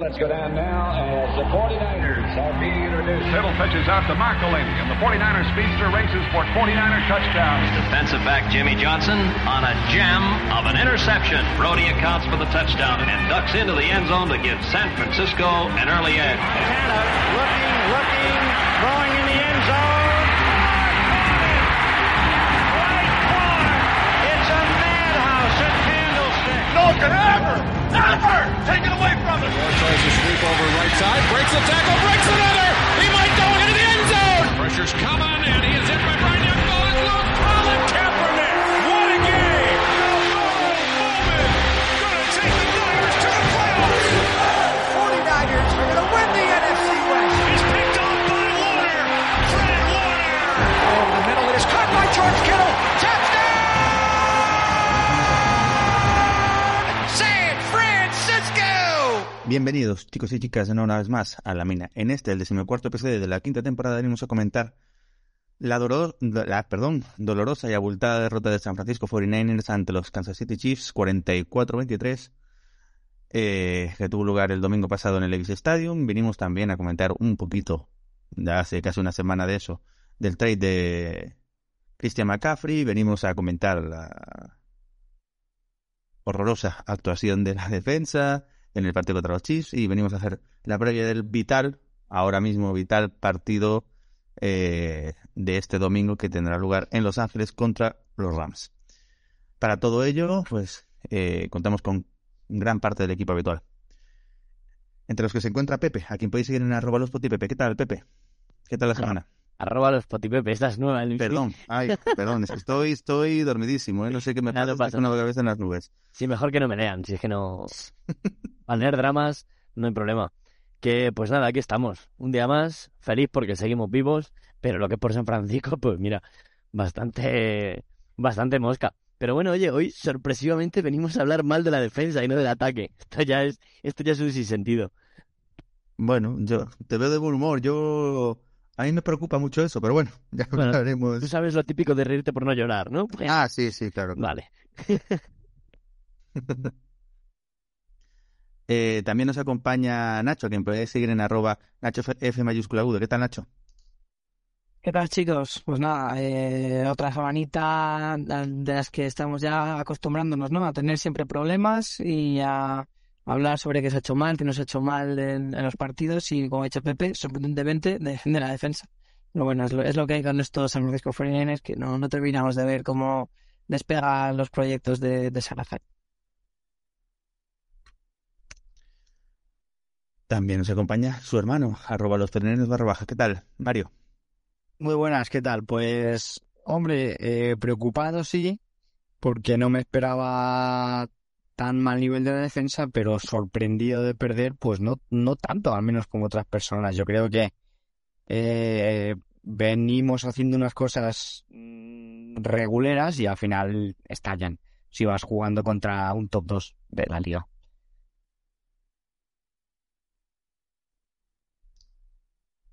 Let's go down now as the 49ers are being introduced. Tittle pitches out to McElhaney, and the 49er speedster races for 49er touchdown. Defensive back Jimmy Johnson on a gem of an interception. Brody accounts for the touchdown and ducks into the end zone to give San Francisco an early edge. Montana looking, looking, throwing Can ever, ever take it away from us. Moore tries to sweep over right side, breaks the tackle, breaks another. He might go into the end zone. Pressure's coming, and he is hit by Brian Bienvenidos, chicos y chicas, una vez más a La Mina. En este, el decimocuarto episodio de la quinta temporada, venimos a comentar la, perdón, dolorosa y abultada derrota de San Francisco 49ers ante los Kansas City Chiefs 44-23, eh, que tuvo lugar el domingo pasado en el Levi's Stadium. Vinimos también a comentar un poquito, hace casi una semana de eso, del trade de Christian McCaffrey. Venimos a comentar la horrorosa actuación de la defensa en el partido contra los Chiefs y venimos a hacer la previa del vital, ahora mismo vital partido eh, de este domingo que tendrá lugar en Los Ángeles contra los Rams. Para todo ello, pues eh, contamos con gran parte del equipo habitual. Entre los que se encuentra Pepe, a quien podéis seguir en arroba los Pepe. ¿Qué tal, Pepe? ¿Qué tal la semana? Arroba los potipepe, esta es nueva. Luis. Perdón, ay, perdón, estoy, estoy dormidísimo, ¿eh? no sé qué me Nada, pasa, pasa. la cabeza en las nubes. Sí, mejor que no me lean, si es que no... Al leer dramas no hay problema. Que pues nada, aquí estamos. Un día más, feliz porque seguimos vivos, pero lo que es por San Francisco, pues mira, bastante, bastante mosca. Pero bueno, oye, hoy sorpresivamente venimos a hablar mal de la defensa y no del ataque. Esto ya es, esto ya es un sinsentido. Bueno, yo te veo de buen humor. Yo a mí me preocupa mucho eso, pero bueno, ya Bueno, hablaremos. Tú sabes lo típico de reírte por no llorar, ¿no? Pues, Ah, sí, sí, claro. Vale. Eh, también nos acompaña Nacho, a quien podéis seguir en arroba Nacho F, mayúscula agudo. ¿Qué tal, Nacho? ¿Qué tal, chicos? Pues nada, eh, otra semanita de las que estamos ya acostumbrándonos, ¿no? A tener siempre problemas y a hablar sobre qué se ha hecho mal, qué no se ha hecho mal en, en los partidos y, como ha dicho Pepe, sorprendentemente defiende la defensa. Pero bueno, es lo, es lo que hay con estos San Francisco 49ers, que no, no terminamos de ver cómo despegan los proyectos de, de Salazar. También nos acompaña su hermano, arroba los terneros barra baja. ¿Qué tal, Mario? Muy buenas, ¿qué tal? Pues, hombre, eh, preocupado sí, porque no me esperaba tan mal nivel de defensa, pero sorprendido de perder, pues no, no tanto, al menos como otras personas. Yo creo que eh, venimos haciendo unas cosas mm, reguleras y al final estallan si vas jugando contra un top 2 de la liga.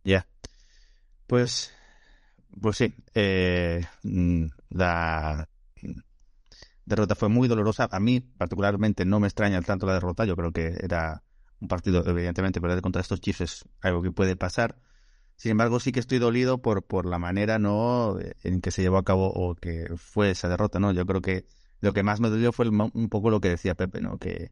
Ya. Pues, pues sí, eh, mm, la derrota fue muy dolorosa. A mí, particularmente, no me extraña tanto la derrota. Yo creo que era un partido, evidentemente, perder contra estos Chiefs algo que puede pasar. Sin embargo, sí que estoy dolido por, por la manera, ¿no?, en que se llevó a cabo o que fue esa derrota, ¿no? Yo creo que lo que más me dolió fue el un poco lo que decía Pepe, ¿no? Que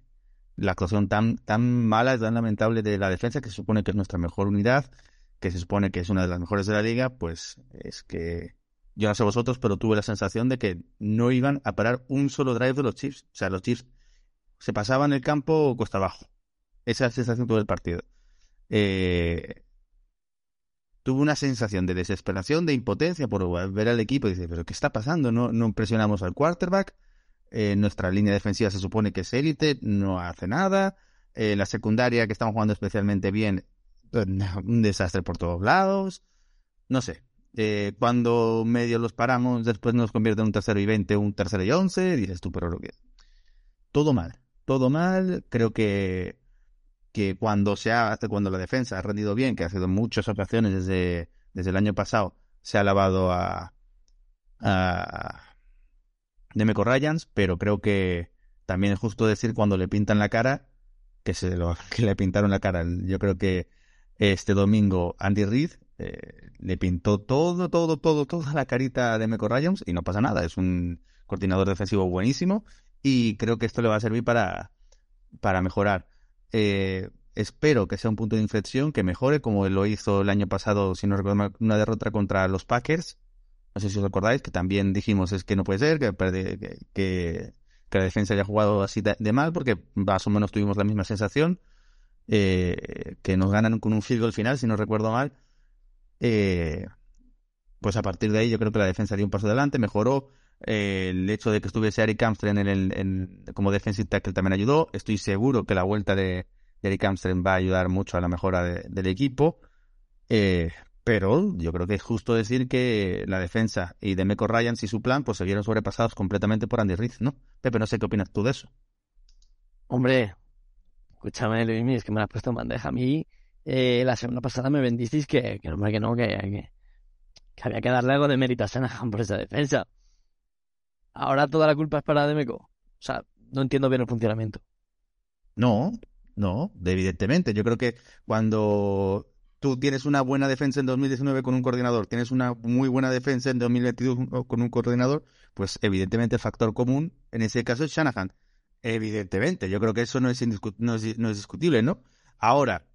la actuación tan, tan mala, tan lamentable de la defensa, que se supone que es nuestra mejor unidad, que se supone que es una de las mejores de la liga, pues es que yo no sé vosotros, pero tuve la sensación de que no iban a parar un solo drive de los Chiefs. O sea, los Chiefs se pasaban el campo costa abajo. Esa sensación tuve del partido. Eh, tuve una sensación de desesperación, de impotencia por ver al equipo y dice, pero ¿qué está pasando? No, no presionamos al quarterback. Eh, nuestra línea defensiva se supone que es élite, no hace nada. Eh, la secundaria que estamos jugando especialmente bien, un desastre por todos lados. No sé. Eh, cuando medio los paramos, después nos convierte en un tercero y veinte, un tercero y once, dices tú, pero lo que... Todo mal, todo mal. Creo que, que cuando se ha, cuando la defensa ha rendido bien, que ha sido muchas ocasiones desde, desde el año pasado, se ha lavado a, a Demeco Ryans, pero creo que también es justo decir cuando le pintan la cara que se lo, que le pintaron la cara. Yo creo que este domingo Andy Reid eh, le pintó todo, todo, todo, toda la carita de Meco Ryans y no pasa nada. Es un coordinador defensivo buenísimo y creo que esto le va a servir para, para mejorar. Eh, espero que sea un punto de inflexión, que mejore como lo hizo el año pasado, si no recuerdo mal, una derrota contra los Packers. No sé si os acordáis, que también dijimos es que no puede ser, que, la defensa haya jugado así de, mal, porque más o menos tuvimos la misma sensación. Eh, que nos ganan con un field goal final, si no recuerdo mal. Eh, pues a partir de ahí yo creo que la defensa dio un paso adelante, mejoró. Eh, el hecho de que estuviese Eric Amstrad en el, como defensive tackle también ayudó. Estoy seguro que la vuelta de, Eric Amstrad va a ayudar mucho a la mejora del equipo. Eh, pero yo creo que es justo decir que la defensa y de Meco Ryans y su plan pues se vieron sobrepasados completamente por Andy Reid, ¿no? Pepe, no sé qué opinas tú de eso. Hombre, escúchame, Luis, es que me has puesto en bandeja. A mí, eh, la semana pasada me bendisteis que, que, que no, que, había que darle algo de mérito a Shanahan por esa defensa. Ahora toda la culpa es para Demeco. O sea, no entiendo bien el funcionamiento. No, no, evidentemente. Yo creo que cuando tú tienes una buena defensa en 2019 con un coordinador, tienes una muy buena defensa en 2022 con un coordinador, pues evidentemente el factor común en ese caso es Shanahan. Evidentemente, yo creo que eso no es, no no es discutible, ¿no? Ahora,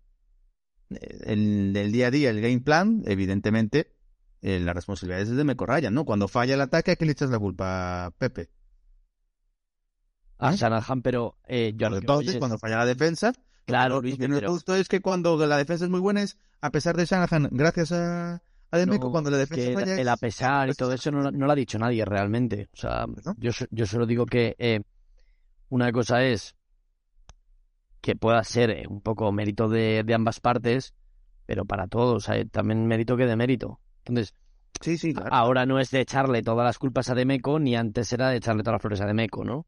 en el día a día, el game plan, evidentemente, eh, la responsabilidad es de Meco Ryan, ¿no? Cuando falla el ataque, ¿a qué le echas la culpa, Pepe? A ¿Eh? Shanahan, pero eh, yo Entonces, cuando falla la defensa, claro, Luis, lo justo es que cuando la defensa es muy buena es, a pesar de Shanahan, gracias a, a Demeco, cuando la defensa falla El a pesar y todo eso no, lo ha dicho nadie realmente. O sea, yo, yo solo digo que eh, una cosa es que pueda ser un poco mérito de, de ambas partes, pero para todos, también mérito que de mérito. Entonces, sí, sí, ahora no es de echarle todas las culpas a Demeco, ni antes era de echarle todas las flores a Demeco, ¿no?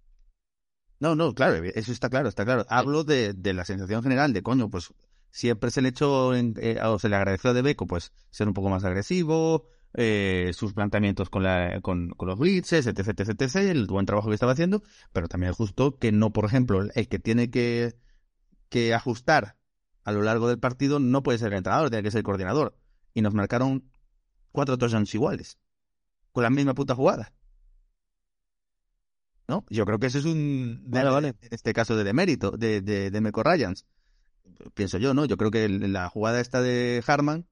No, no, claro, eso está claro, está claro. Hablo de, de la sensación general de, coño, pues siempre se le echó, en, eh, o se le agradeció a Demeco, pues ser un poco más agresivo, eh, sus planteamientos con, la, con, con los blitzes, etc, etc, etc, el buen trabajo que estaba haciendo, pero también es justo que no, por ejemplo, el que tiene que, que ajustar a lo largo del partido no puede ser el entrenador, tiene que ser el coordinador. Y nos marcaron cuatro touchdowns iguales, con la misma puta jugada. ¿No? Yo creo que eso es un, vale, en este caso, de demérito, de, de, de Meco Ryans. Pienso yo, ¿no? Yo creo que la jugada esta de Harman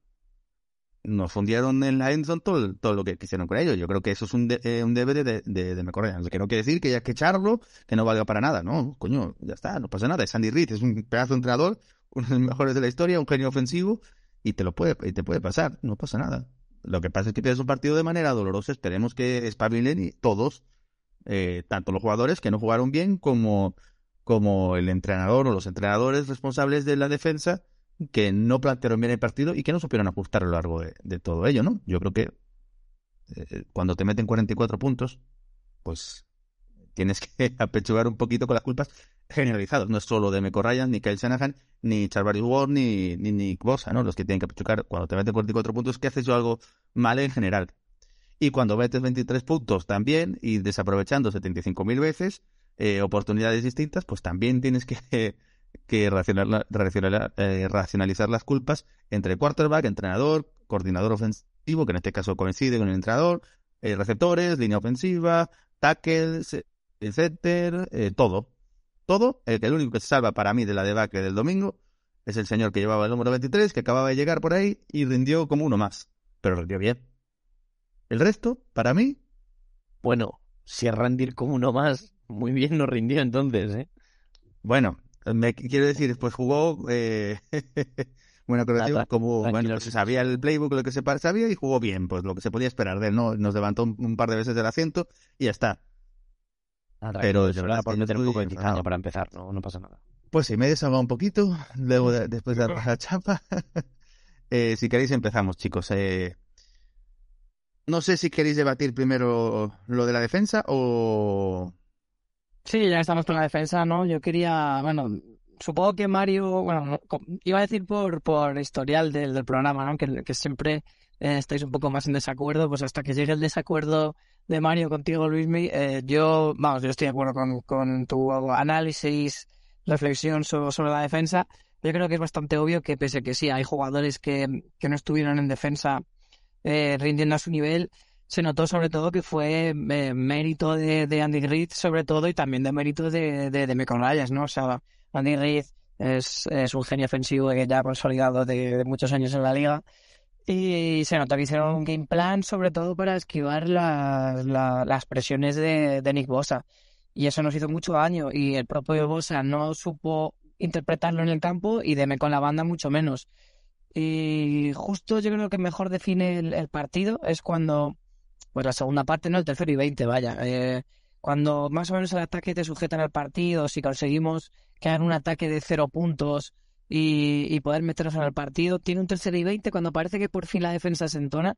nos fundieron en la endzone todo, todo lo que quisieron con ellos. Yo creo que eso es un, eh, un deber de, de, de. Que no quiere decir que haya que echarlo, que no valga para nada. No, coño, ya está, no pasa nada. Es Andy Reid, es un pedazo de entrenador, uno de los mejores de la historia, un genio ofensivo, y te lo puede, y te puede pasar, no pasa nada. Lo que pasa es que pierdes un partido de manera dolorosa. Esperemos que espabilen y todos, eh, tanto los jugadores que no jugaron bien como, como el entrenador o los entrenadores responsables de la defensa que no plantearon bien el partido y que no supieron ajustar a lo largo de, todo ello, ¿no? Yo creo que eh, cuando te meten 44 puntos, pues tienes que apechugar un poquito con las culpas generalizadas. No es solo de Meco Ryan, ni Kyle Shanahan, ni Charlie Ward, ni, ni Nick Bosa, ¿no? Los que tienen que apechugar cuando te meten 44 puntos, que haces yo algo mal en general. Y cuando metes 23 puntos también, y desaprovechando 75.000 veces, eh, oportunidades distintas, pues también tienes que, que eh, racionalizar las culpas entre quarterback, entrenador, coordinador ofensivo, que en este caso coincide con el entrenador, eh, receptores, línea ofensiva, tackles, etcétera, eh, todo. Todo, el, el único que se salva para mí de la debacle del domingo es el señor que llevaba el número 23, que acababa de llegar por ahí y rindió como uno más. Pero rindió bien. El resto, para mí. Bueno, si es rendir como uno más, muy bien no rindió entonces, ¿eh? Bueno, me quiero decir, pues jugó. Eh, buena como bueno, se sabía el playbook, lo que se sabía y jugó bien, pues lo que se podía esperar de él, ¿no? Nos levantó un par de veces del asiento y ya está. Pero de verdad, por meter un poco de para empezar, no, no pasa nada. Pues sí, me he desahogado un poquito, luego después de la chapa. eh, si queréis empezamos, chicos. Eh, no sé si queréis debatir primero lo de la defensa o... Sí, ya estamos con la defensa, ¿no? Yo quería, bueno, supongo que Mario, bueno, iba a decir por, por historial del, del programa, ¿no? Que, siempre eh, estáis un poco más en desacuerdo, pues hasta que llegue el desacuerdo de Mario contigo, Luismi, eh, yo, vamos, yo estoy de acuerdo con, con tu análisis reflexión sobre la defensa. Yo creo que es bastante obvio que pese a que sí, hay jugadores que, que no estuvieron en defensa eh, rindiendo a su nivel, se notó sobre todo que fue eh, mérito de, Andy Reid, sobre todo, y también de mérito de, de, de Mecon ¿no? O sea, Andy Reid es, un genio ofensivo que ya ha consolidado de, muchos años en la liga. Y se notó que hicieron un game plan, sobre todo para esquivar las, las presiones de, de Nick Bosa. Y eso nos hizo mucho daño. Y el propio Bosa no supo interpretarlo en el campo y Deme con la banda mucho menos. Y justo yo creo que mejor define el, partido es cuando, pues la segunda parte, no el tercero y veinte, vaya. Eh, cuando más o menos el ataque te sujetan al partido, si conseguimos crear un ataque de cero puntos y, poder meternos en el partido, tiene un tercero y veinte cuando parece que por fin la defensa se entona.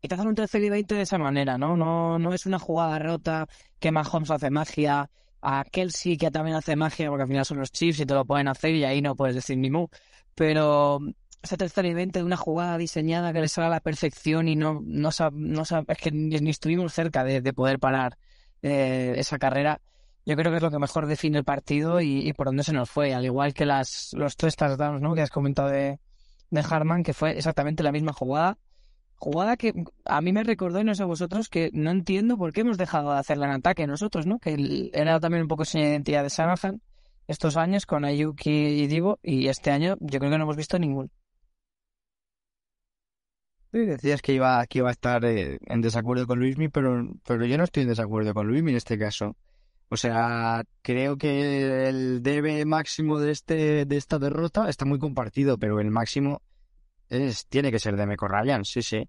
Y te hacen un tercero y veinte de esa manera, ¿no? No, no es una jugada rota que Mahomes hace magia, a Kelsey que también hace magia, porque al final son los chips y te lo pueden hacer y ahí no puedes decir ni mu. Pero ese tercer evento de una jugada diseñada que le sale a la perfección y no, no, no es que ni, estuvimos cerca de, poder parar eh, esa carrera. Yo creo que es lo que mejor define el partido y, por dónde se nos fue, al igual que las, los tres touchdowns ¿no? que has comentado de, de Harman, que fue exactamente la misma jugada. Jugada que a mí me recordó, y no sé vosotros, que no entiendo por qué hemos dejado de hacerla en ataque nosotros, ¿no? Que era también un poco sin identidad de Shanahan estos años con Ayuki y Divo, y este año yo creo que no hemos visto ninguno. Decías que iba, que iba a estar eh, en desacuerdo con Luismi, pero, pero yo no estoy en desacuerdo con Luismi en este caso. O sea, creo que el debe máximo de este de esta derrota está muy compartido, pero el máximo es tiene que ser de Meco Ryan, sí, sí.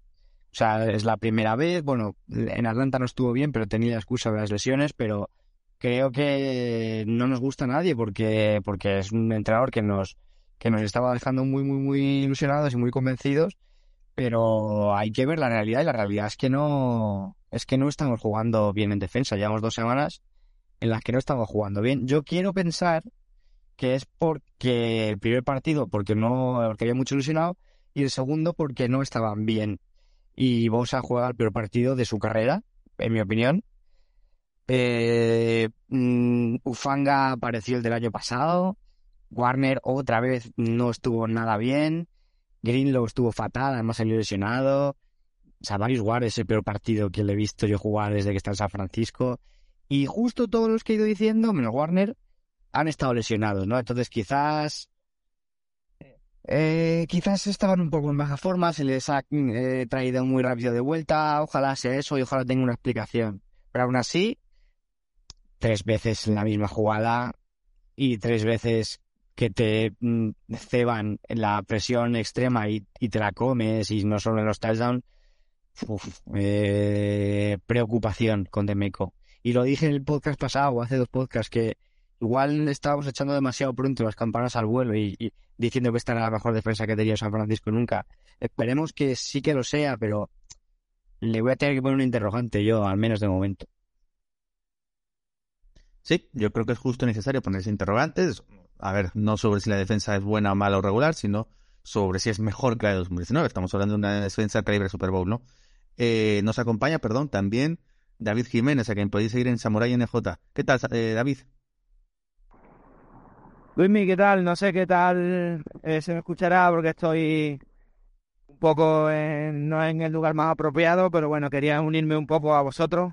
O sea, es la primera vez, bueno, en Atlanta no estuvo bien, pero tenía la excusa de las lesiones, pero creo que no nos gusta a nadie porque porque es un entrenador que nos que nos estaba dejando muy muy muy ilusionados y muy convencidos pero hay que ver la realidad y la realidad es que no es que no estamos jugando bien en defensa. Llevamos dos semanas en las que no estamos jugando bien. Yo quiero pensar que es porque el primer partido, porque no, porque había mucho ilusionado, y el segundo porque no estaban bien. Y Bosa juega el peor partido de su carrera, en mi opinión. Eh, mm, Ufanga apareció el del año pasado. Warner otra vez no estuvo nada bien. Greenlow estuvo fatal, además salió lesionado. Savarius Ward es el peor partido que le he visto yo jugar desde que está en San Francisco. Y justo todos los que he ido diciendo, menos Warner, han estado lesionados, ¿no? Entonces quizás... Eh, quizás estaban un poco en baja forma, se les ha eh, traído muy rápido de vuelta, ojalá sea eso y ojalá tenga una explicación. Pero aún así, tres veces la misma jugada y tres veces que te mm, ceban la presión extrema y, te la comes y no solo en los touchdowns, eh, preocupación con Demeco. Y lo dije en el podcast pasado, hace dos podcasts, que igual estábamos echando demasiado pronto las campanas al vuelo y, diciendo que esta era la mejor defensa que tenía San Francisco nunca. Esperemos que sí que lo sea, pero le voy a tener que poner un interrogante yo, al menos de momento. Sí, yo creo que es justo necesario ponerse interrogantes a ver, no sobre si la defensa es buena, mala o regular, sino sobre si es mejor que la de 2019. Estamos hablando de una defensa de calibre Super Bowl, ¿no? Eh, nos acompaña, perdón, también David Jiménez, a quien podéis seguir en Samurai NJ. ¿Qué tal, eh, David? Luismi, ¿qué tal? No sé qué tal eh, se me escuchará porque estoy un poco en, no en el lugar más apropiado, pero bueno, quería unirme un poco a vosotros.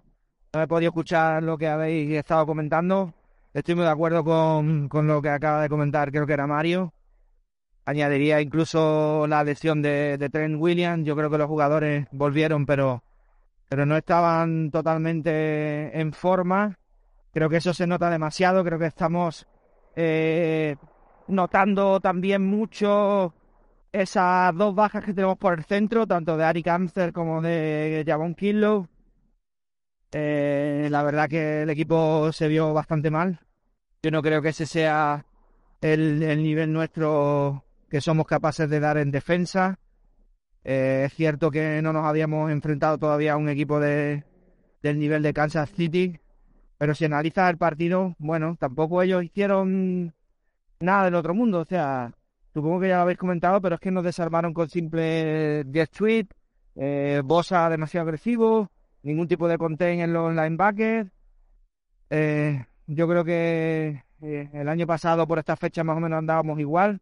No he podido escuchar lo que habéis estado comentando, Estoy muy de acuerdo con, con lo que acaba de comentar, creo que era Mario. Añadiría incluso la lesión de, de Trent Williams. Yo creo que los jugadores volvieron, pero, pero no estaban totalmente en forma. Creo que eso se nota demasiado. Creo que estamos eh, notando también mucho esas dos bajas que tenemos por el centro, tanto de Ari Cáncer como de Javon Killow. Eh, la verdad que el equipo se vio bastante mal. Yo no creo que ese sea el, nivel nuestro que somos capaces de dar en defensa. Eh, es cierto que no nos habíamos enfrentado todavía a un equipo de, del nivel de Kansas City, pero si analizas el partido, bueno, tampoco ellos hicieron nada del otro mundo. O sea, supongo que ya lo habéis comentado, pero es que nos desarmaron con simple 10 tweets, eh, Bosa demasiado agresivo, ningún tipo de contain en los linebackers. Eh, yo creo que Eh, el año pasado por esta fecha más o menos andábamos igual.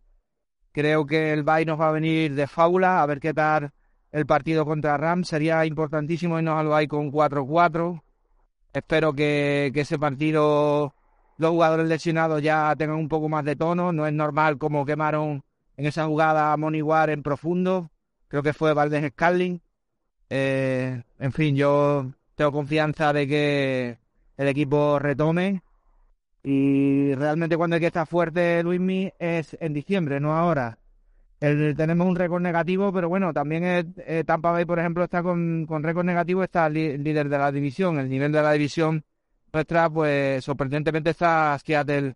Creo que el Bay nos va a venir de fábula, a ver qué tal el partido contra Rams. Sería importantísimo irnos al Bay con 4-4. Espero que, que ese partido los jugadores lesionados ya tengan un poco más de tono. No es normal como quemaron en esa jugada a Moniwar en profundo. Creo que fue Valdez Scarling. Eh, en fin, yo tengo confianza de que el equipo retome. Y realmente cuando hay que estar fuerte, Luismi, es en diciembre, no ahora. Tenemos un récord negativo, pero bueno, también es, eh, Tampa Bay, por ejemplo, está con, con récord negativo, está líder de la división. El nivel de la división nuestra, pues sorprendentemente está Seattle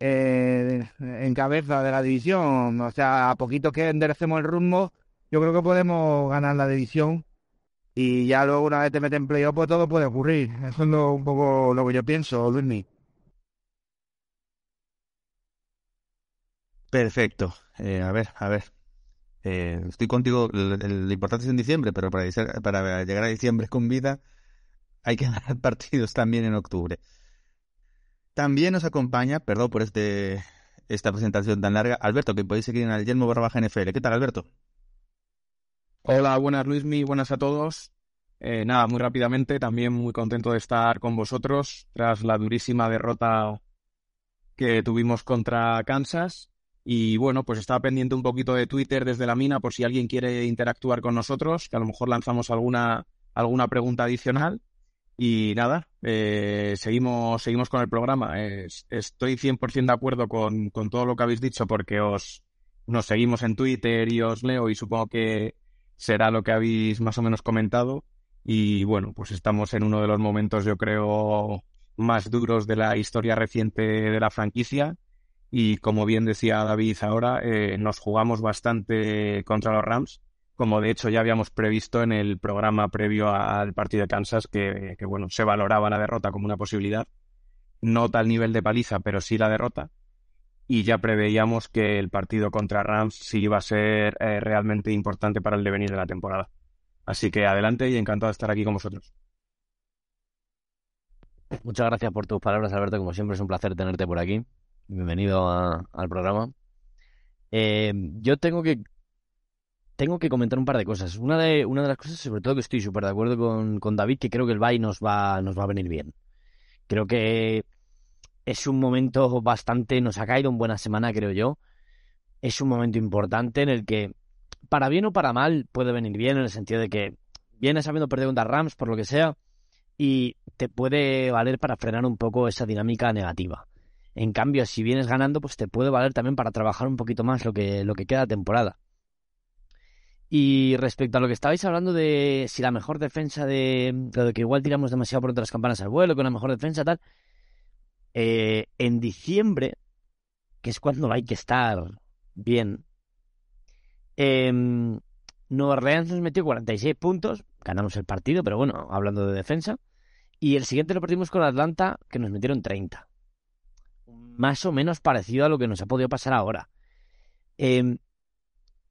eh, en cabeza de la división. O sea, a poquito que enderecemos el rumbo, yo creo que podemos ganar la división. Y ya luego, una vez te meten en playoff, pues todo puede ocurrir. Eso es lo, un poco lo que yo pienso, Luismi. Perfecto. Eh, a ver, a ver. Eh, estoy contigo. Lo importante es en diciembre, pero para, llegar a diciembre con vida hay que ganar partidos también en octubre. También nos acompaña, perdón por este esta presentación tan larga, Alberto, que podéis seguir en el Yelmo barra NFL. ¿Qué tal, Alberto? Hola, buenas Luismi, buenas a todos. Eh, nada, muy rápidamente, también muy contento de estar con vosotros tras la durísima derrota que tuvimos contra Kansas. Y bueno, pues estaba pendiente un poquito de Twitter desde la mina por si alguien quiere interactuar con nosotros, que a lo mejor lanzamos alguna, alguna pregunta adicional. Y nada, eh, seguimos, seguimos con el programa. estoy 100% de acuerdo con, con todo lo que habéis dicho porque os nos seguimos en Twitter y os leo y supongo que será lo que habéis más o menos comentado. Y bueno, pues estamos en uno de los momentos, yo creo, más duros de la historia reciente de la franquicia. Y como bien decía David ahora, eh, nos jugamos bastante contra los Rams, como de hecho ya habíamos previsto en el programa previo al partido de Kansas, que, bueno, se valoraba la derrota como una posibilidad, no tal nivel de paliza, pero sí la derrota, y ya preveíamos que el partido contra Rams sí iba a ser eh, realmente importante para el devenir de la temporada. Así que adelante y encantado de estar aquí con vosotros. Muchas gracias por tus palabras, Alberto. Como siempre es un placer tenerte por aquí. Bienvenido al programa. Eh, yo tengo que tengo que comentar un par de cosas. Una de, una de las cosas, sobre todo que estoy súper de acuerdo con, con, David, que creo que el Bay nos va, nos va a venir bien. Creo que es un momento bastante, nos ha caído en buena semana, creo yo. Es un momento importante en el que, para bien o para mal, puede venir bien, en el sentido de que vienes habiendo perdido contra Rams, por lo que sea, y te puede valer para frenar un poco esa dinámica negativa. En cambio, si vienes ganando, pues te puede valer también para trabajar un poquito más lo que, lo que queda temporada. Y respecto a lo que estabais hablando de si la mejor defensa de lo de que igual tiramos demasiado por otras campanas al vuelo, con la mejor defensa tal, eh, en diciembre, que es cuando hay que estar bien, eh, Nueva Orleans nos metió 46 puntos, ganamos el partido, pero bueno, hablando de defensa, y el siguiente lo perdimos con Atlanta, que nos metieron 30 más o menos parecido a lo que nos ha podido pasar ahora. Em,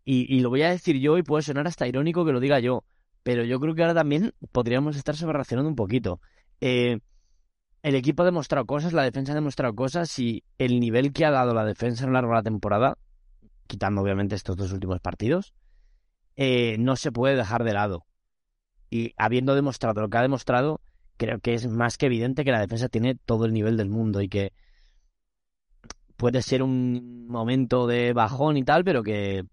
y, lo voy a decir yo y puede sonar hasta irónico que lo diga yo, pero yo creo que ahora también podríamos estar reaccionando un poquito. Eh, el equipo ha demostrado cosas, la defensa ha demostrado cosas y el nivel que ha dado la defensa a lo largo de la temporada, quitando obviamente estos dos últimos partidos, eh, no se puede dejar de lado. Y habiendo demostrado lo que ha demostrado, creo que es más que evidente que la defensa tiene todo el nivel del mundo y que puede ser un momento de bajón y tal, pero que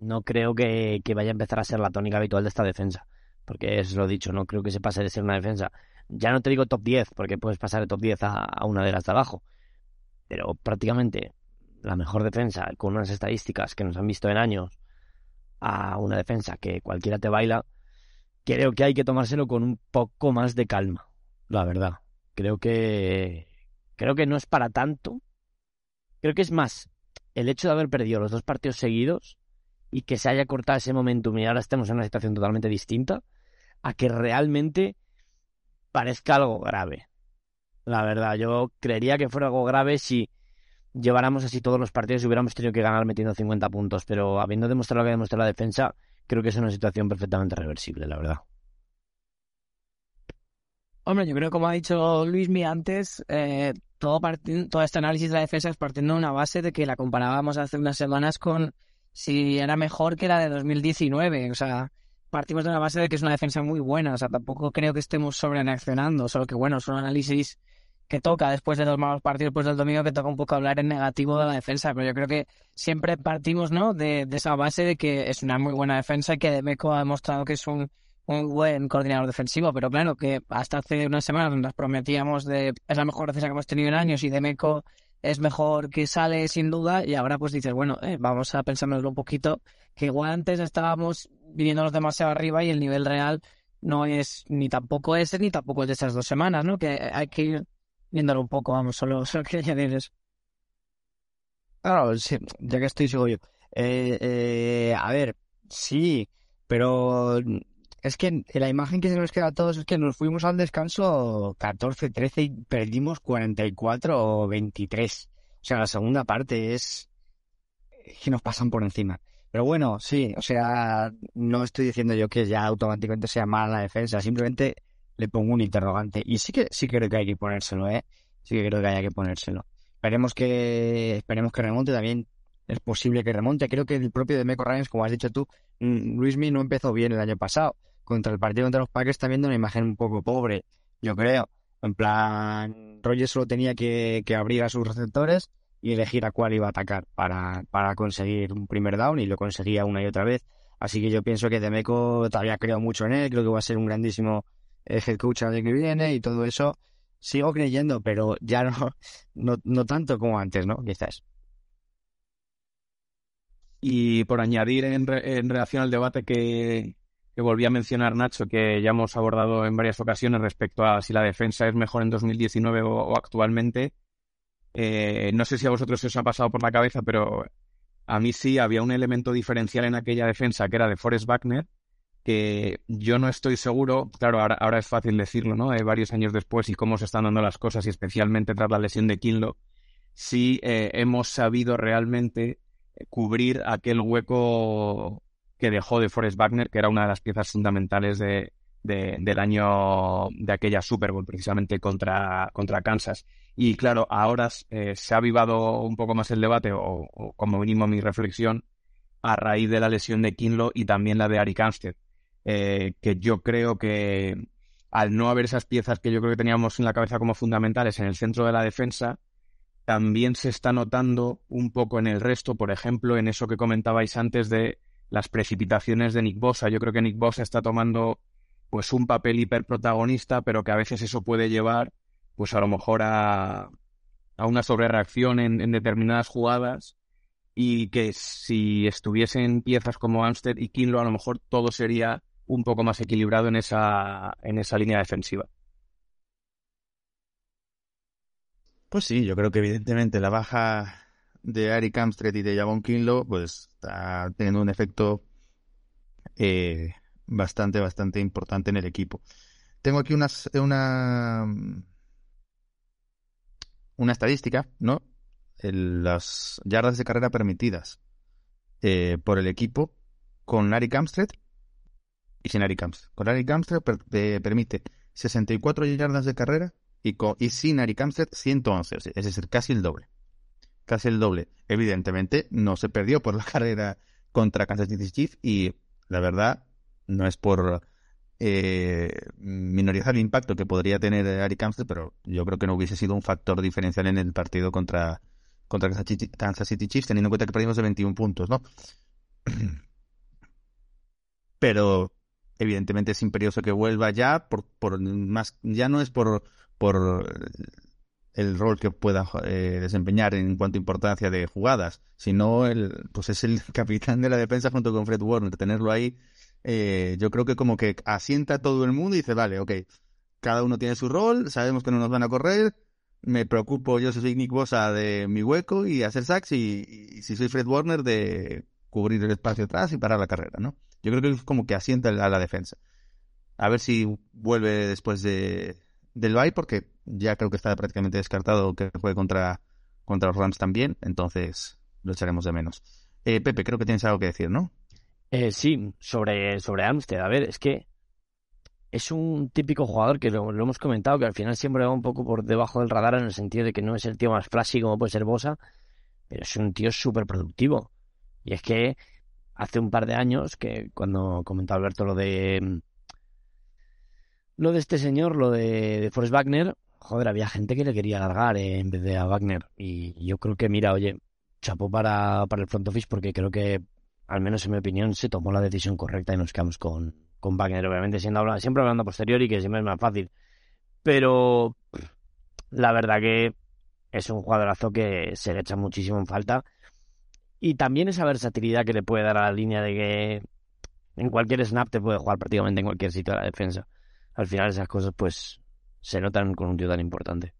no creo que, vaya a empezar a ser la tónica habitual de esta defensa. Porque es lo dicho, no creo que se pase de ser una defensa. Ya no te digo top 10, porque puedes pasar de top 10 a, una de las de abajo. Pero prácticamente la mejor defensa, con unas estadísticas que nos han visto en años, a una defensa que cualquiera te baila, creo que hay que tomárselo con un poco más de calma, la verdad. Creo que creo que no es para tanto Creo que es más el hecho de haber perdido los dos partidos seguidos y que se haya cortado ese momentum y ahora estemos en una situación totalmente distinta, a que realmente parezca algo grave. La verdad, yo creería que fuera algo grave si lleváramos así todos los partidos y hubiéramos tenido que ganar metiendo 50 puntos, pero habiendo demostrado lo que demostrado la defensa, creo que es una situación perfectamente reversible, la verdad. Hombre, yo creo, como ha dicho Luismi antes, eh, todo, todo este análisis de la defensa es partiendo de una base de que la comparábamos hace unas semanas con si era mejor que la de 2019. O sea, partimos de una base de que es una defensa muy buena. O sea, tampoco creo que estemos sobrereaccionando. Solo que, bueno, son análisis que toca después de dos malos partidos después del domingo que toca un poco hablar en negativo de la defensa. Pero yo creo que siempre partimos, ¿no? De, de esa base de que es una muy buena defensa y que Demeco ha demostrado que es un un buen coordinador defensivo, pero claro que hasta hace unas semanas nos prometíamos de es la mejor defensa que hemos tenido en años y Demeco es mejor que sale sin duda y ahora pues dices, bueno, eh, vamos a pensárnoslo un poquito, que igual antes estábamos viniéndonos demasiado arriba y el nivel real no es ni tampoco ese ni tampoco es de esas dos semanas, ¿no? Que hay que ir viéndolo un poco, vamos, solo, solo añadir eso. Claro, sí, ya que estoy, sigo yo. Eh, eh, a ver, sí, pero es que la imagen que se nos queda a todos es que nos fuimos al descanso 14-13 y perdimos 44-23. O sea, la segunda parte es que nos pasan por encima. Pero bueno, sí, o sea, no estoy diciendo yo que ya automáticamente sea mala la defensa, simplemente le pongo un interrogante. Y sí que sí creo que hay que ponérselo, ¿eh? Sí que creo que haya que ponérselo. Esperemos que esperemos que remonte también. Es posible que remonte. Creo que el propio de Meco Ryans, como has dicho tú, mm, Luismi no empezó bien el año pasado. Contra el partido contra los Packers también de una imagen un poco pobre, yo creo. En plan, Rogers solo tenía que, que abrir a sus receptores y elegir a cuál iba a atacar para, para conseguir un primer down y lo conseguía una y otra vez. Así que yo pienso que Demeco todavía creo mucho en él, creo que va a ser un grandísimo eh, head coach el que viene y todo eso. Sigo creyendo, pero ya no, no, no tanto como antes, ¿no? Quizás. Y por añadir en, re- en relación al debate que, que volví a mencionar Nacho, que ya hemos abordado en varias ocasiones respecto a si la defensa es mejor en 2019 o, actualmente, eh, no sé si a vosotros se os ha pasado por la cabeza, pero a mí sí había un elemento diferencial en aquella defensa que era de Forrest Wagner, que yo no estoy seguro, claro, ahora, ahora es fácil decirlo, ¿no? Eh, varios años después y cómo se están dando las cosas y especialmente tras la lesión de Kinlo, si eh, hemos sabido realmente cubrir aquel hueco que dejó de Forrest Wagner, que era una de las piezas fundamentales de, de- del año de aquella Super Bowl, precisamente contra, contra Kansas. Y claro, ahora eh, se ha avivado un poco más el debate, o, como mínimo mi reflexión, a raíz de la lesión de Kinlo y también la de Ari Armstead, eh, que yo creo que al no haber esas piezas que yo creo que teníamos en la cabeza como fundamentales en el centro de la defensa, también se está notando un poco en el resto, por ejemplo, en eso que comentabais antes de las precipitaciones de Nick Bosa. Yo creo que Nick Bosa está tomando pues un papel hiperprotagonista, pero que a veces eso puede llevar pues a lo mejor a, a una sobrereacción en, en determinadas jugadas y que si estuviesen piezas como Amstead y Kinlo a lo mejor todo sería un poco más equilibrado en esa, en esa línea defensiva. Pues sí, yo creo que evidentemente la baja de Ari Amstred y de Javon Kinlo pues está teniendo un efecto eh, bastante, bastante importante en el equipo. Tengo aquí una, una estadística, ¿no? Las yardas de carrera permitidas eh, por el equipo con Ari Amstred y sin Ari Amstred. Con Ari Amstred per- eh, permite 64 yardas de carrera y, con, y sin Ari Amstred 111, es es decir, casi el doble. Casi el doble. Evidentemente no se perdió por la carrera contra Kansas City Chiefs y la verdad no es por eh, minorizar el impacto que podría tener Ari Amstred, pero yo creo que no hubiese sido un factor diferencial en el partido contra, contra Kansas City Chiefs, teniendo en cuenta que perdimos de 21 puntos, ¿no? Pero evidentemente es imperioso que vuelva ya, por, por más, ya no es por, por el rol que pueda eh, desempeñar en cuanto a importancia de jugadas, sino el, pues es el capitán de la defensa junto con Fred Warner, tenerlo ahí, eh, yo creo que como que asienta a todo el mundo y dice, vale, ok, cada uno tiene su rol, sabemos que no nos van a correr, me preocupo yo soy Nick Bosa de mi hueco y hacer sacks y si soy Fred Warner de cubrir el espacio atrás y parar la carrera, ¿no? Yo creo que es como que asienta a la defensa. A ver si vuelve después de, del bye, porque ya creo que está prácticamente descartado que juegue contra, contra los Rams también, entonces lo echaremos de menos. Eh, Pepe, creo que tienes algo que decir, ¿no? Eh, sí, sobre, sobre Amstead. A ver, es que es un típico jugador que lo, hemos comentado, que al final siempre va un poco por debajo del radar en el sentido de que no es el tío más flashy como puede ser Bosa, pero es un tío súper productivo. Y es que hace un par de años, que cuando comentó Alberto lo de lo de este señor, lo de, de Forrest Wagner, joder, había gente que le quería largar eh, en vez de a Wagner. Y yo creo que, mira, oye, chapó para, para el front office porque creo que, al menos en mi opinión, se tomó la decisión correcta y nos quedamos con, con Wagner. Obviamente, siendo siempre hablando a posteriori, que siempre es más fácil. Pero la verdad que es un jugadorazo que se le echa muchísimo en falta. Y también esa versatilidad que le puede dar a la línea de que en cualquier snap te puede jugar prácticamente en cualquier sitio de la defensa. Al final esas cosas pues se notan con un tío tan importante.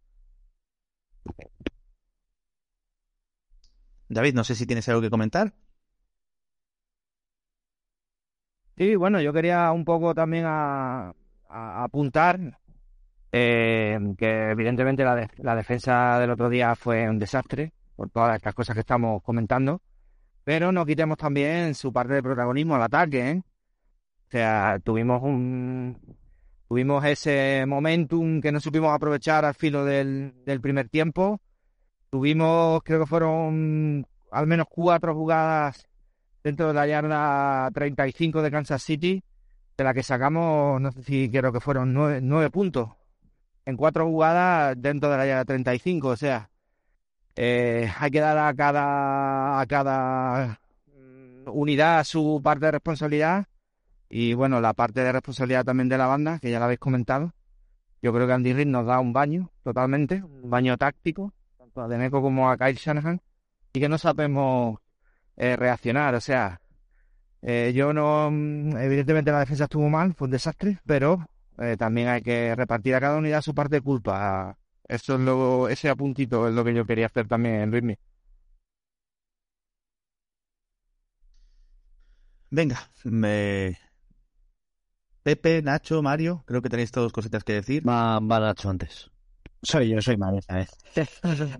David, no sé si tienes algo que comentar. Sí, bueno, yo quería un poco también a, a- apuntar eh, que evidentemente la, de- la defensa del otro día fue un desastre por todas estas cosas que estamos comentando, pero no quitemos también su parte de protagonismo al ataque, ¿eh? O sea, tuvimos un tuvimos ese momentum que no supimos aprovechar al filo del, del primer tiempo. Tuvimos, creo que fueron al menos cuatro jugadas dentro de la yarda 35 de Kansas City, de la que sacamos, no sé si creo que fueron nueve, puntos en cuatro jugadas dentro de la yarda 35. O sea, eh, hay que dar a cada, a cada mm, unidad su parte de responsabilidad y bueno, la parte de responsabilidad también de la banda, que ya la habéis comentado. Yo creo que Andy Reid nos da un baño totalmente, un baño táctico, tanto a Demeco como a Kyle Shanahan, y que no sabemos eh, reaccionar. O sea, eh, yo no, mm, evidentemente la defensa estuvo mal, fue un desastre, pero eh, también hay que repartir a cada unidad su parte de culpa. Eso es lo, ese apuntito es lo que yo quería hacer también en Ritmi. Venga, me... Pepe, Nacho, Mario, creo que tenéis todos cositas que decir. Va, va Nacho antes. Soy yo, soy Mario esta vez.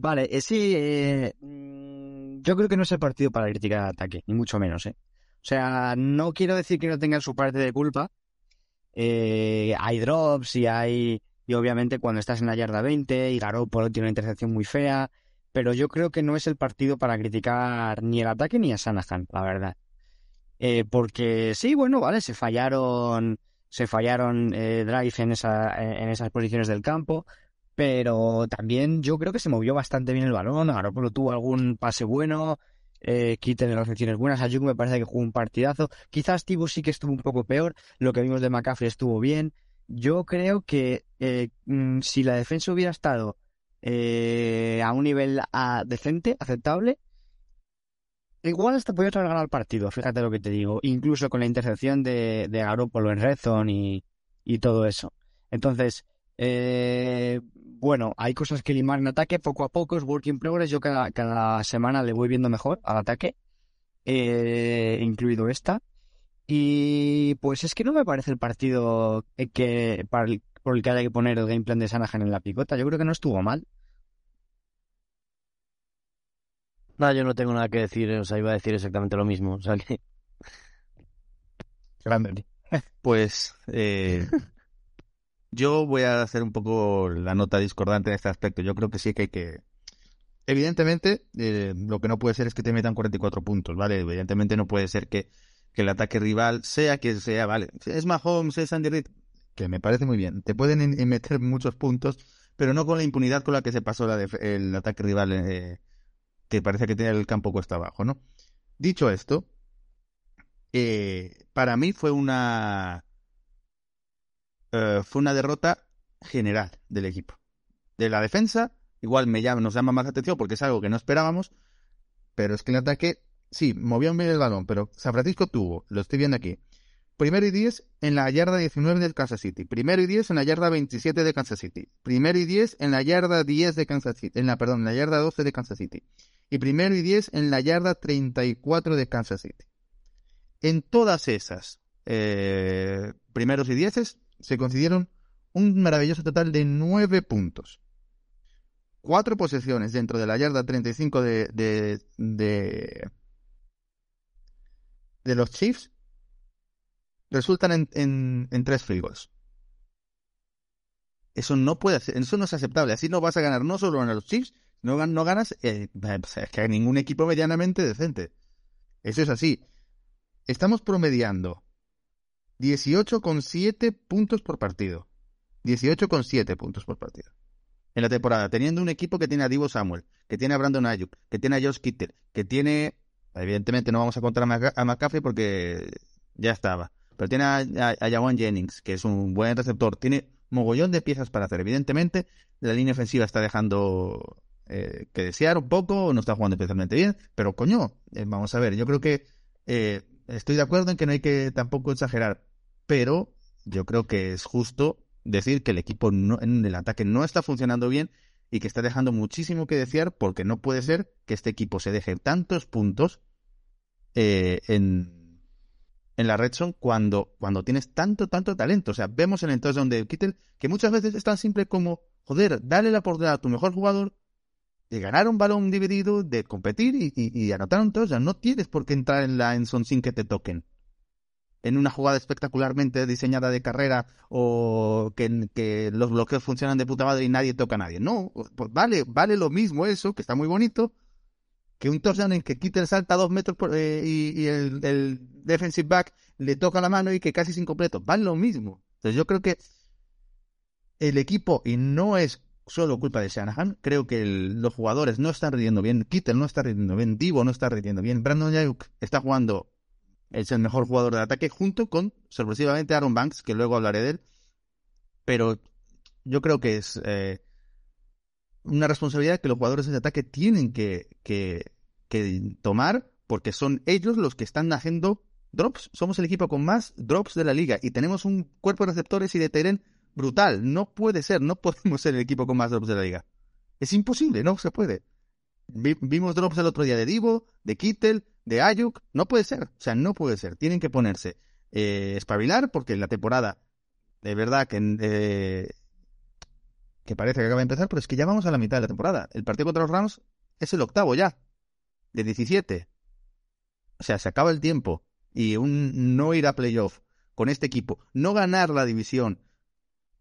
Vale, eh, sí, eh, mm, yo creo que no es el partido para criticar ataque, ni mucho menos, ¿eh? O sea, no quiero decir que no tengan su parte de culpa. Eh, hay drops y hay... Y obviamente cuando estás en la yarda 20 y Garoppolo tiene una intercepción muy fea, pero yo creo que no es el partido para criticar ni el ataque ni a Shanahan, la verdad. Eh, porque sí, bueno, vale, se fallaron, se fallaron eh, drive en esa, en esas posiciones del campo, pero también yo creo que se movió bastante bien el balón. Garoppolo tuvo algún pase bueno, eh, Kittel en las recepciones buenas. Ayuk me parece que jugó un partidazo. Quizás Tibo sí que estuvo un poco peor. Lo que vimos de McCaffrey estuvo bien. Yo creo que eh, mm, si la defensa hubiera estado eh, a un nivel ah, decente, aceptable, igual hasta podía haber ganado el partido. Fíjate lo que te digo. Incluso con la intercepción de, de Garoppolo en red zone y, todo eso. Entonces, eh, bueno, hay cosas que limar en ataque poco a poco, es work in progress. Yo cada, semana le voy viendo mejor al ataque, eh, incluido esta. Y pues es que no me parece el partido que por el que haya que poner el game plan de Sanahan en la picota. Yo creo que no estuvo mal. Nada, yo no tengo nada que decir, o sea, iba a decir exactamente lo mismo. O sea que Grande. Pues eh, yo voy a hacer un poco la nota discordante en este aspecto. Yo creo que sí que hay que... Evidentemente, eh, lo que no puede ser es que te metan 44 puntos, ¿vale? Evidentemente no puede ser que, que el ataque rival sea quien sea, ¿vale? Es Mahomes, es Andy Reid, que me parece muy bien. Te pueden en- en meter muchos puntos, pero no con la impunidad con la que se pasó la el ataque rival, eh, que parece que tiene el campo cuesta abajo, ¿no? Dicho esto, eh, para mí fue una eh, fue una derrota general del equipo. De la defensa, igual me llama, nos llama más la atención porque es algo que no esperábamos, pero es que el ataque, sí, movió bien el balón, pero San Francisco tuvo, lo estoy viendo aquí, primero y 10 en la yarda 19 de Kansas City, primero y 10 en la yarda 27 de Kansas City, primero y 10 en la yarda 10 de Kansas City, en la, perdón, en la yarda 12 de Kansas City, y primero y 10 en la yarda 34 de Kansas City. En todas esas eh, primeros y dieces se concedieron un maravilloso total de nueve puntos. Cuatro posesiones dentro de la yarda 35 de, de, de, de los Chiefs resultan en, en, tres goals. Eso no puede ser, eso no es aceptable. Así no vas a ganar no solo a los Chiefs, no, gan- no ganas eh, es que a ningún equipo medianamente decente. Eso es así. Estamos promediando 18,7 puntos por partido. 18,7 puntos por partido. En la temporada, teniendo un equipo que tiene a Divo Samuel, que tiene a Brandon Ayuk, que tiene a Josh Kittle, que tiene, evidentemente no vamos a contar a, McCaffrey porque ya estaba, pero tiene a, a, Jennings, que es un buen receptor, tiene mogollón de piezas para hacer. Evidentemente, la línea ofensiva está dejando eh, que desear un poco, no está jugando especialmente bien, pero coño, eh, vamos a ver, yo creo que eh, estoy de acuerdo en que no hay que tampoco exagerar, pero yo creo que es justo decir que el equipo en el ataque no está funcionando bien y que está dejando muchísimo que desear porque no puede ser que este equipo se deje tantos puntos en, en la red zone cuando, cuando tienes tanto, tanto talento. O sea, vemos en el touchdown de Kittel que muchas veces es tan simple como, joder, dale la oportunidad a tu mejor jugador de ganar un balón dividido, de competir y, anotar un touchdown. No tienes por qué entrar en la endzone sin que te toquen. En una jugada espectacularmente diseñada de carrera o que, que los bloqueos funcionan de puta madre y nadie toca a nadie. No, pues vale, vale lo mismo eso, que está muy bonito, que un touchdown en que Kittel salta dos metros por- eh, y, y el, el defensive back le toca la mano y que casi es incompleto. Vale lo mismo. Entonces yo creo que el equipo, y no es solo culpa de Shanahan, creo que los jugadores no están rindiendo bien, Kittel no está rindiendo bien, Divo no está rindiendo bien, Brandon Ayuk está jugando, es el mejor jugador de ataque, junto con, sorpresivamente, Aaron Banks, que luego hablaré de él, pero yo creo que es eh, una responsabilidad que los jugadores de ataque tienen que, que, que tomar, porque son ellos los que están haciendo drops. Somos el equipo con más drops de la liga y tenemos un cuerpo de receptores y de Teren brutal. No puede ser, no podemos ser el equipo con más drops de la liga. Es imposible, no se puede. Vi- vimos drops el otro día de Divo, de Kittel, de Ayuk. No puede ser, o sea, no puede ser. Tienen que ponerse, eh, espabilar, porque la temporada, de verdad que, eh, que parece que acaba de empezar, pero es que ya vamos a la mitad de la temporada. El partido contra los Rams es el octavo ya, de 17. O sea, se acaba el tiempo y un no ir a playoff con este equipo, no ganar la división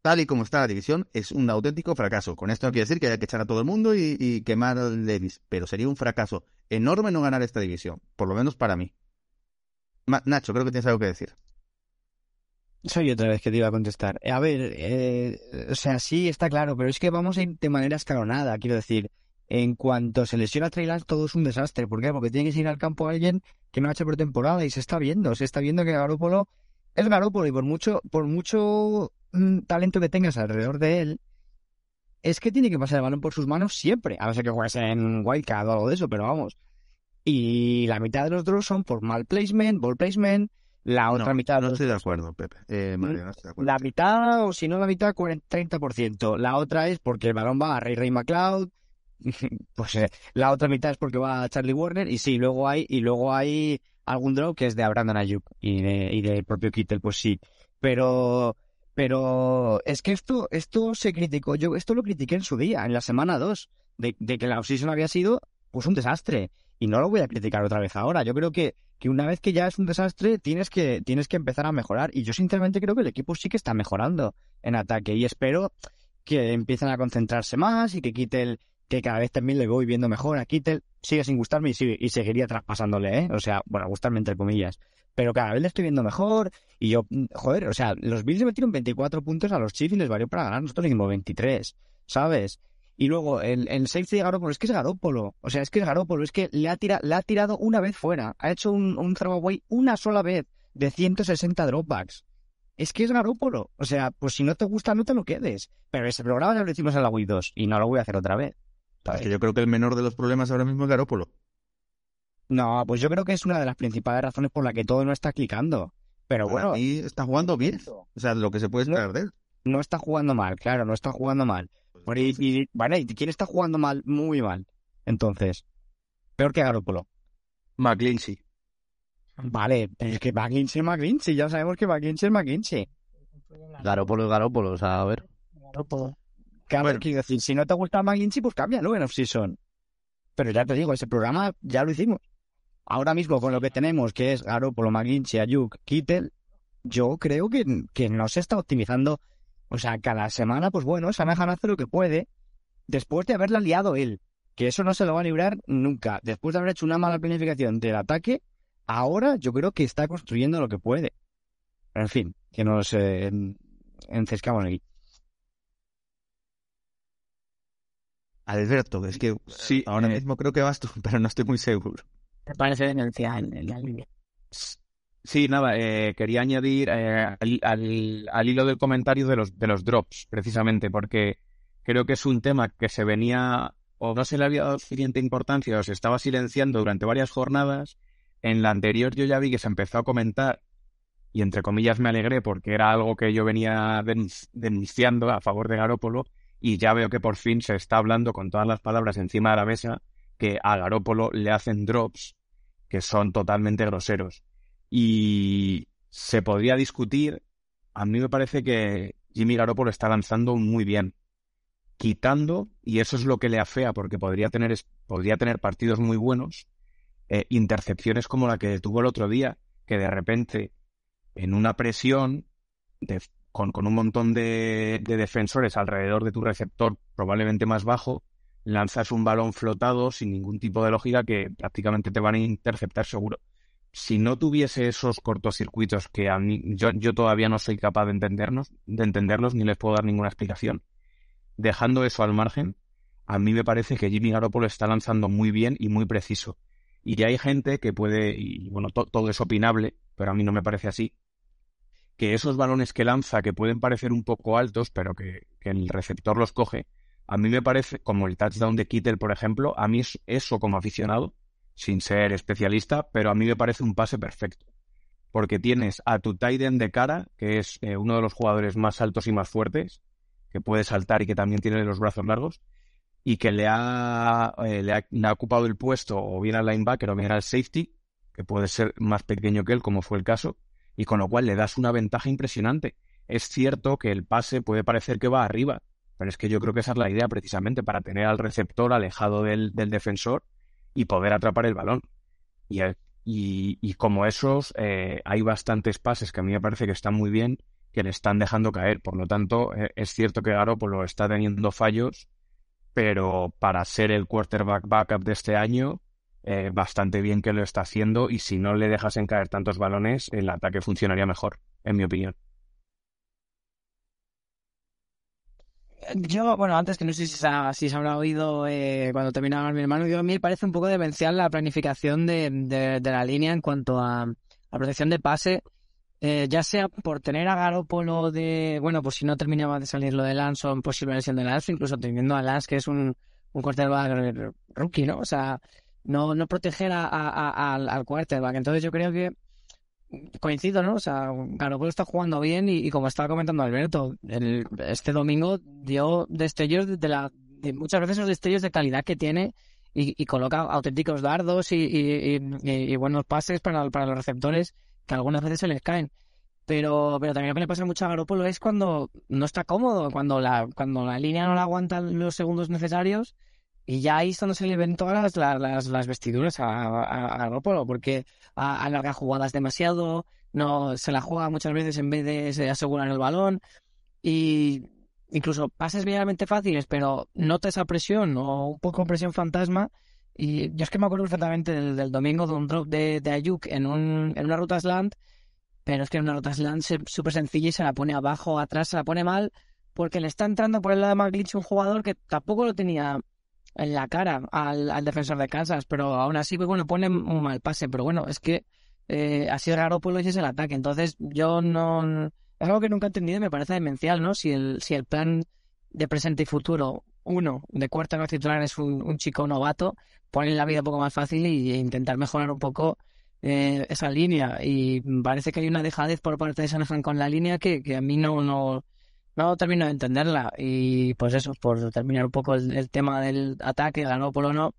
tal y como está la división, es un auténtico fracaso. Con esto no quiere decir que haya que echar a todo el mundo y, quemar al Davis, pero sería un fracaso enorme no ganar esta división, por lo menos para mí. Nacho, creo que tienes algo que decir. Soy otra vez que te iba a contestar. A ver, eh, o sea, sí, está claro, pero es que vamos a ir de manera escalonada, quiero decir. En cuanto se lesiona Lance, todo es un desastre. ¿Por qué? Porque tiene que ir al campo alguien que no ha hecho pretemporada y se está viendo. Se está viendo que Garópolo es Garópolo y por mucho, por mucho talento que tengas alrededor de él, es que tiene que pasar el balón por sus manos siempre. A no ser que juegues en Wildcat o algo de eso, pero vamos. Y la mitad de los drops son por mal placement, ball placement. La otra No, mitad de no los estoy de acuerdo, Pepe. Eh, Mario, no estoy de acuerdo. la mitad, o si no la mitad, 40, 30%. La otra es porque el balón va a Ray Ray McLeod. pues eh, la otra mitad es porque va a Charlie Warner. Y sí, luego hay, y luego hay algún drop que es de Brandon Ayuk y de, y del propio Kittel, pues sí. Pero, pero es que esto, esto se criticó, yo esto lo critiqué en su día, en la semana 2, de, de que la offseason había sido pues un desastre. Y no lo voy a criticar otra vez ahora. Yo creo que, que una vez que ya es un desastre, tienes que, tienes que empezar a mejorar. Y yo sinceramente creo que el equipo sí que está mejorando en ataque. Y espero que empiecen a concentrarse más y que Kittel, que cada vez también le voy viendo mejor a Kittel, sigue sin gustarme y, sigue- y seguiría traspasándole, ¿eh? O sea, bueno, gustarme entre comillas. Pero cada vez le estoy viendo mejor. Y yo, mm, joder, o sea, los Bills le metieron 24 puntos a los Chiefs y les valió para ganar. Nosotros le dimos 23, ¿sabes? Y luego el, el safety de Garoppolo, es que es Garoppolo. O sea, es que es Garoppolo, es que le ha, tira, le ha tirado una vez fuera. Ha hecho un, un throwaway una sola vez de 160 dropbacks. Es que es Garoppolo. O sea, pues si no te gusta, no te lo quedes. Pero ese programa ya lo hicimos en la Wii 2 y no lo voy a hacer otra vez. Es que yo creo que el menor de los problemas ahora mismo es Garópolo. No, pues yo creo que es una de las principales razones por la que todo no está clicando. Pero Para bueno, mí está jugando bien. O sea, lo que se puede esperar de él. no está jugando mal, claro, no está jugando mal. Bueno, y, y- vale, ¿y quién está jugando mal? Muy mal. Entonces, peor que Garoppolo. McGlinchey. Vale, pero es que McGlinchey es McGlinchey, ya sabemos que McGlinchey es McGlinchey. Garópolo es Garópolo, o sea, a ver. Claro, quiero decir, si no te gusta McGlinchey, pues cámbialo en off-season. Pero ya te digo, ese programa ya lo hicimos. Ahora mismo, con lo que tenemos, que es Garoppolo, McGlinchey, Ayuk, Kittel, yo creo que, que no se está optimizando O sea, cada semana, pues bueno, Shanahan hace lo que puede después de haberla liado él. Que eso no se lo va a librar nunca. Después de haber hecho una mala planificación del ataque, ahora yo creo que está construyendo lo que puede. En fin, que nos eh, encescamos aquí. Alberto, es que Sí, ahora eh, mismo creo que vas tú, pero no estoy muy seguro. Me parece demencial en la línea. Sí, nada, eh, quería añadir eh, al, al- al hilo del comentario de los, de los drops, precisamente, porque creo que es un tema que se venía, o no se le había dado suficiente importancia, o se estaba silenciando durante varias jornadas. En la anterior yo ya vi que se empezó a comentar, y entre comillas me alegré porque era algo que yo venía denun- denunciando a favor de Garópolo, y ya veo que por fin se está hablando con todas las palabras encima de la mesa que a Garópolo le hacen drops que son totalmente groseros y se podría discutir. A mí me parece que Jimmy Garoppolo está lanzando muy bien, quitando, y eso es lo que le afea, porque podría tener, podría tener partidos muy buenos, eh, intercepciones como la que tuvo el otro día, que de repente, en una presión, de- con, con un montón de defensores alrededor de tu receptor, probablemente más bajo, lanzas un balón flotado sin ningún tipo de lógica que prácticamente te van a interceptar seguro si no tuviese esos cortocircuitos que a mí yo, yo todavía no soy capaz de entendernos, de entenderlos ni les puedo dar ninguna explicación. Dejando eso al margen, a mí me parece que Jimmy Garoppolo está lanzando muy bien y muy preciso. Y ya hay gente que puede, y bueno, to- todo es opinable, pero a mí no me parece así, que esos balones que lanza, que pueden parecer un poco altos, pero que, que el receptor los coge, a mí me parece, como el touchdown de Kittel, por ejemplo, a mí es- eso como aficionado, sin ser especialista, pero a mí me parece un pase perfecto. Porque tienes a tu tight end de cara, que es eh, uno de los jugadores más altos y más fuertes, que puede saltar y que también tiene los brazos largos, y que le ha, eh, le ha, le ha ocupado el puesto o bien al linebacker o bien al safety, que puede ser más pequeño que él, como fue el caso, y con lo cual le das una ventaja impresionante. Es cierto que el pase puede parecer que va arriba, pero es que yo creo que esa es la idea precisamente, para tener al receptor alejado del, defensor y poder atrapar el balón. Y, eh, y, y como esos, eh, hay bastantes pases que a mí me parece que están muy bien, que le están dejando caer. Por lo tanto, eh, es cierto que Garoppolo está teniendo fallos, pero para ser el quarterback backup de este año, eh, bastante bien que lo está haciendo y si no le dejasen caer tantos balones, el ataque funcionaría mejor, en mi opinión. Yo, bueno, antes que no sé si se, si se habrá oído eh, cuando terminaba mi hermano, yo a mí me parece un poco demencial la planificación de, de, de la línea en cuanto a, a protección de pase, eh, ya sea por tener a Garoppolo de, bueno, pues si no terminaba de salir lo de Lance o en posible lesión de Lance, incluso teniendo a Lance que es un, un quarterback rookie, ¿no? O sea, no, no proteger a, al quarterback. Entonces yo creo que coincido, ¿no? O sea, Garoppolo está jugando bien y, como estaba comentando Alberto, el, este domingo dio destellos de, la, muchas veces los destellos de calidad que tiene y, coloca auténticos dardos y, buenos pases para, para los receptores que algunas veces se les caen. Pero, pero también lo que le pasa mucho a Garoppolo es cuando no está cómodo, cuando la, cuando la línea no le aguanta los segundos necesarios y ya ahí es donde se le ven todas las, las, las- vestiduras a, a, a Garoppolo, porque alarga jugadas demasiado, no se la juega muchas veces en vez de se- asegurar el balón y incluso pases medianamente fáciles, pero nota esa presión o un poco presión fantasma. Y yo es que me acuerdo perfectamente del, domingo de un drop de, Ayuk en, un, en una ruta slant, pero es que en una ruta slant súper sencilla y se la pone abajo, atrás, se la pone mal, porque le está entrando por el lado de McGlinch un jugador que tampoco lo tenía en la cara al, al defensor de Kansas, pero aún así, pues bueno, pone un mal pase, pero bueno, es que eh, así Garoppolo ese es el ataque, entonces yo no... Es algo que nunca he entendido y me parece demencial, ¿no? Si el, si el plan de presente y futuro, uno, de cuarta titular es un, un chico novato, poner la vida un poco más fácil y, e intentar mejorar un poco eh, esa línea. Y parece que hay una dejadez por parte de Shanahan con la línea que, que a mí no, no, no termino de entenderla. Y pues eso, por terminar un poco el, tema del ataque, Garoppolo no,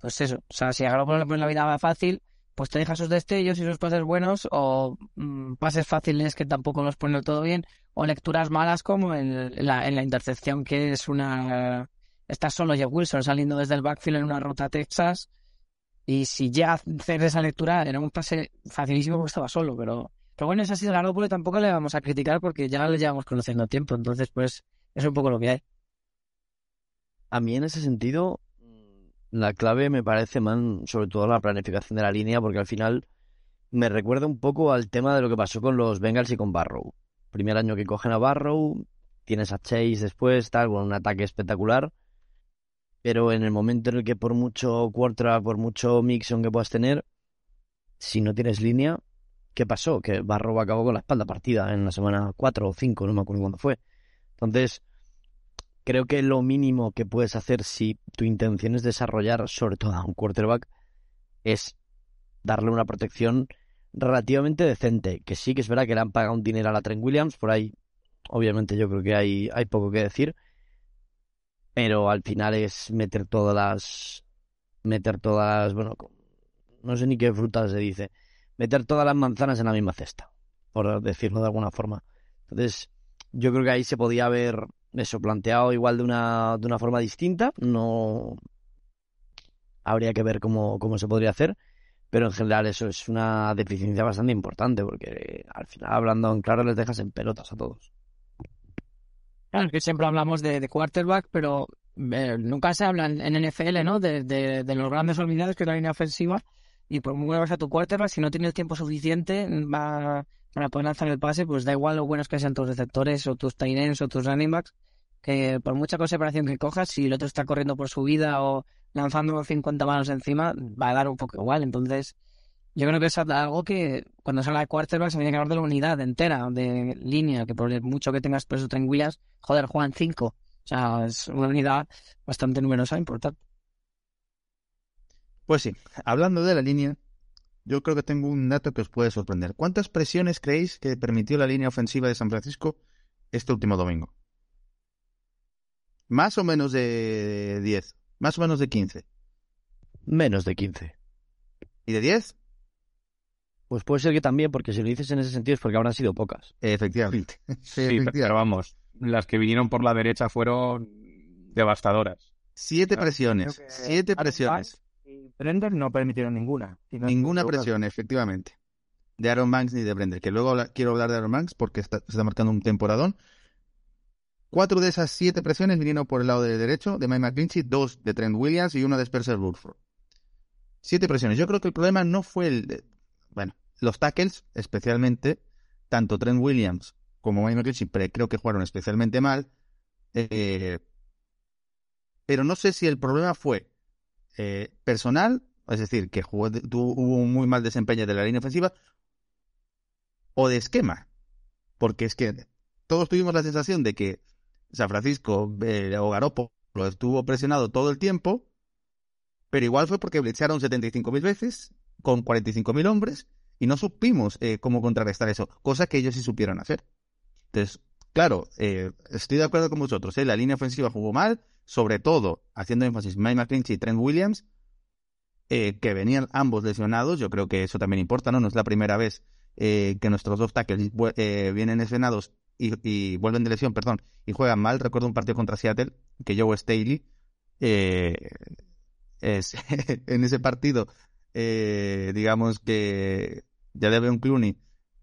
pues eso. O sea, si a Garoppolo le pones la vida fácil, pues te deja sus destellos y sus pases buenos, o mm, pases fáciles que tampoco los pone todo bien, o lecturas malas como en, en la, en la intercepción, que es una. Está solo Jeff Wilson saliendo desde el backfield en una ruta a Texas. Y si ya hacer esa lectura era un pase facilísimo porque estaba solo, pero Pero bueno, ese ha sido largo porque tampoco le vamos a criticar porque ya le llevamos conociendo tiempo. Entonces, pues, es un poco lo que hay. A mí en ese sentido, la clave me parece, man, sobre todo la planificación de la línea, porque al final me recuerda un poco al tema de lo que pasó con los Bengals y con Barrow. Primer año que cogen a Barrow, tienes a Chase después, tal, con un ataque espectacular. Pero en el momento en el que por mucho quarterback, por mucho mixon que puedas tener, si no tienes línea, ¿qué pasó? Que Barrow acabó con la espalda partida en la semana 4 o 5, no me acuerdo cuándo fue. Entonces, creo que lo mínimo que puedes hacer si tu intención es desarrollar, sobre todo a un quarterback, es darle una protección relativamente decente. Que sí que es verdad que le han pagado un dinero a la Trent Williams, por ahí obviamente yo creo que hay, hay poco que decir. Pero al final es meter todas las. meter todas bueno, no sé ni qué frutas se dice. Meter todas las manzanas en la misma cesta, por decirlo de alguna forma. Entonces, yo creo que ahí se podía haber eso planteado igual de una, de una forma distinta. No habría que ver cómo, cómo se podría hacer pero en general eso es una deficiencia bastante importante porque al final hablando en claro les dejas en pelotas a todos. Claro, es que siempre hablamos de, quarterback, pero eh, nunca se habla en, NFL, ¿no? De, de, los grandes olvidados que es la línea ofensiva y por muy bueno a tu quarterback, si no tienes tiempo suficiente va, para poder lanzar el pase, pues da igual lo buenos que sean tus receptores o tus tight ends o tus running backs, que por mucha conservación que cojas, si el otro está corriendo por su vida o lanzando 50 manos encima, va a dar un poco igual. Entonces, yo creo que es algo que cuando se habla de quarterback se tiene que hablar de la unidad entera, de línea, que por mucho que tengas peso tranquilas, joder, juegan 5. O sea, es una unidad bastante numerosa e importante. Pues sí, hablando de la línea, yo creo que tengo un dato que os puede sorprender. ¿Cuántas presiones creéis que permitió la línea ofensiva de San Francisco este último domingo? Más o menos de 10. Más o menos de 15. Menos de 15. ¿Y de 10? Pues puede ser que también, porque si lo dices en ese sentido es porque habrán sido pocas. Efectivamente. Sí, pero vamos, las que vinieron por la derecha fueron devastadoras. Siete presiones. Siete presiones. Brender no permitieron ninguna. ninguna presión, efectivamente. De Aaron Banks ni de Brender. Que luego quiero hablar de Aaron Banks porque está, está marcando un temporadón. Cuatro de esas siete presiones vinieron por el lado derecho de Mike McClinchy, dos de Trent Williams y una de Spencer Burford. Siete presiones. Yo creo que el problema no fue el... bueno, los tackles, especialmente, tanto Trent Williams como Mike McClinchy, creo que jugaron especialmente mal. Eh, pero no sé si el problema fue eh, personal, es decir, que tuvo, un muy mal desempeño de la línea ofensiva, o de esquema. Porque es que todos tuvimos la sensación de que San Francisco eh, o Garoppolo estuvo presionado todo el tiempo, pero igual fue porque blitzearon 75.000 veces con 45.000 hombres y no supimos eh, cómo contrarrestar eso, cosa que ellos sí supieron hacer. Entonces, claro, eh, estoy de acuerdo con vosotros, la línea ofensiva jugó mal, sobre todo haciendo énfasis Mike McClinchy y Trent Williams, que venían ambos lesionados, yo creo que eso también importa, ¿no? No es la primera vez que nuestros dos tackles vienen lesionados y, vuelven de lesión, perdón, y juegan mal. Recuerdo un partido contra Seattle que Joe Staley eh, es, en ese partido, eh, digamos que ya debe un Clooney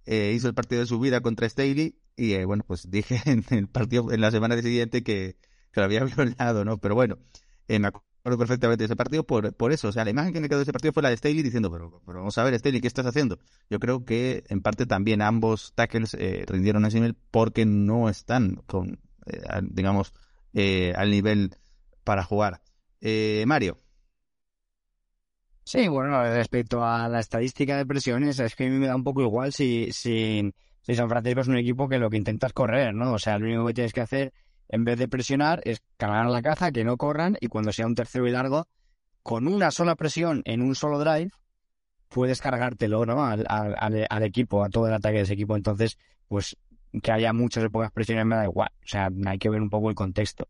eh, hizo el partido de su vida contra Staley y eh, bueno, pues dije en el partido en la semana siguiente que, que lo había violado, ¿no? Pero bueno, me acuerdo perfectamente de ese partido por, por eso. O sea, la imagen que me quedó de ese partido fue la de Staley diciendo, pero, pero vamos a ver, Staley, ¿qué estás haciendo? Yo creo que en parte también ambos tackles eh, rindieron ese nivel porque no están con, eh, digamos, eh, al nivel para jugar. Mario. Sí, bueno, respecto a la estadística de presiones, es que a mí me da un poco igual si, si, si San Francisco es un equipo que lo que intenta es correr, ¿no? O sea, lo único que tienes que hacer en vez de presionar, es cargar la caza, que no corran, y cuando sea un tercero y largo, con una sola presión en un solo drive, puedes cargártelo ¿no? al, al, equipo, a todo el ataque de ese equipo. Entonces, pues que haya muchas o pocas presiones me da igual. O sea, hay que ver un poco el contexto.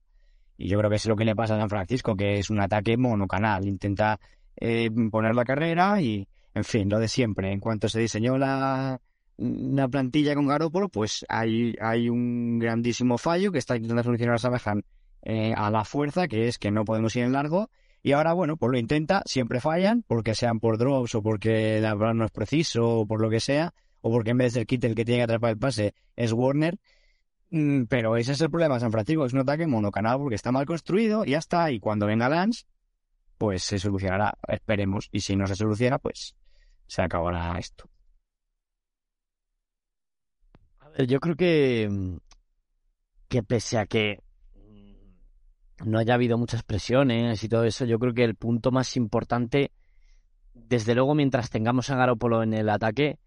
Y yo creo que es lo que le pasa a San Francisco, que es un ataque monocanal. Intenta eh, poner la carrera y, en fin, lo de siempre. En cuanto se diseñó la, una plantilla con Garoppolo, pues hay, hay un grandísimo fallo que está intentando solucionar a Sabahan eh, a la fuerza, que es que no podemos ir en largo. Y ahora, bueno, pues lo intenta, siempre fallan, porque sean por drops o porque la verdad no es preciso o por lo que sea, o porque en vez de ser Kittel el que tiene que atrapar el pase es Warner. Mm, Pero ese es el problema de San Francisco, es un ataque monocanal porque está mal construido y ya está. Y cuando venga Lance, pues se solucionará, esperemos. Y si no se soluciona, pues se acabará esto. Yo creo que, mm, que pese a que mm, no haya habido muchas presiones y todo eso, yo creo que el punto más importante, desde luego mientras tengamos a Garópolo en el ataque,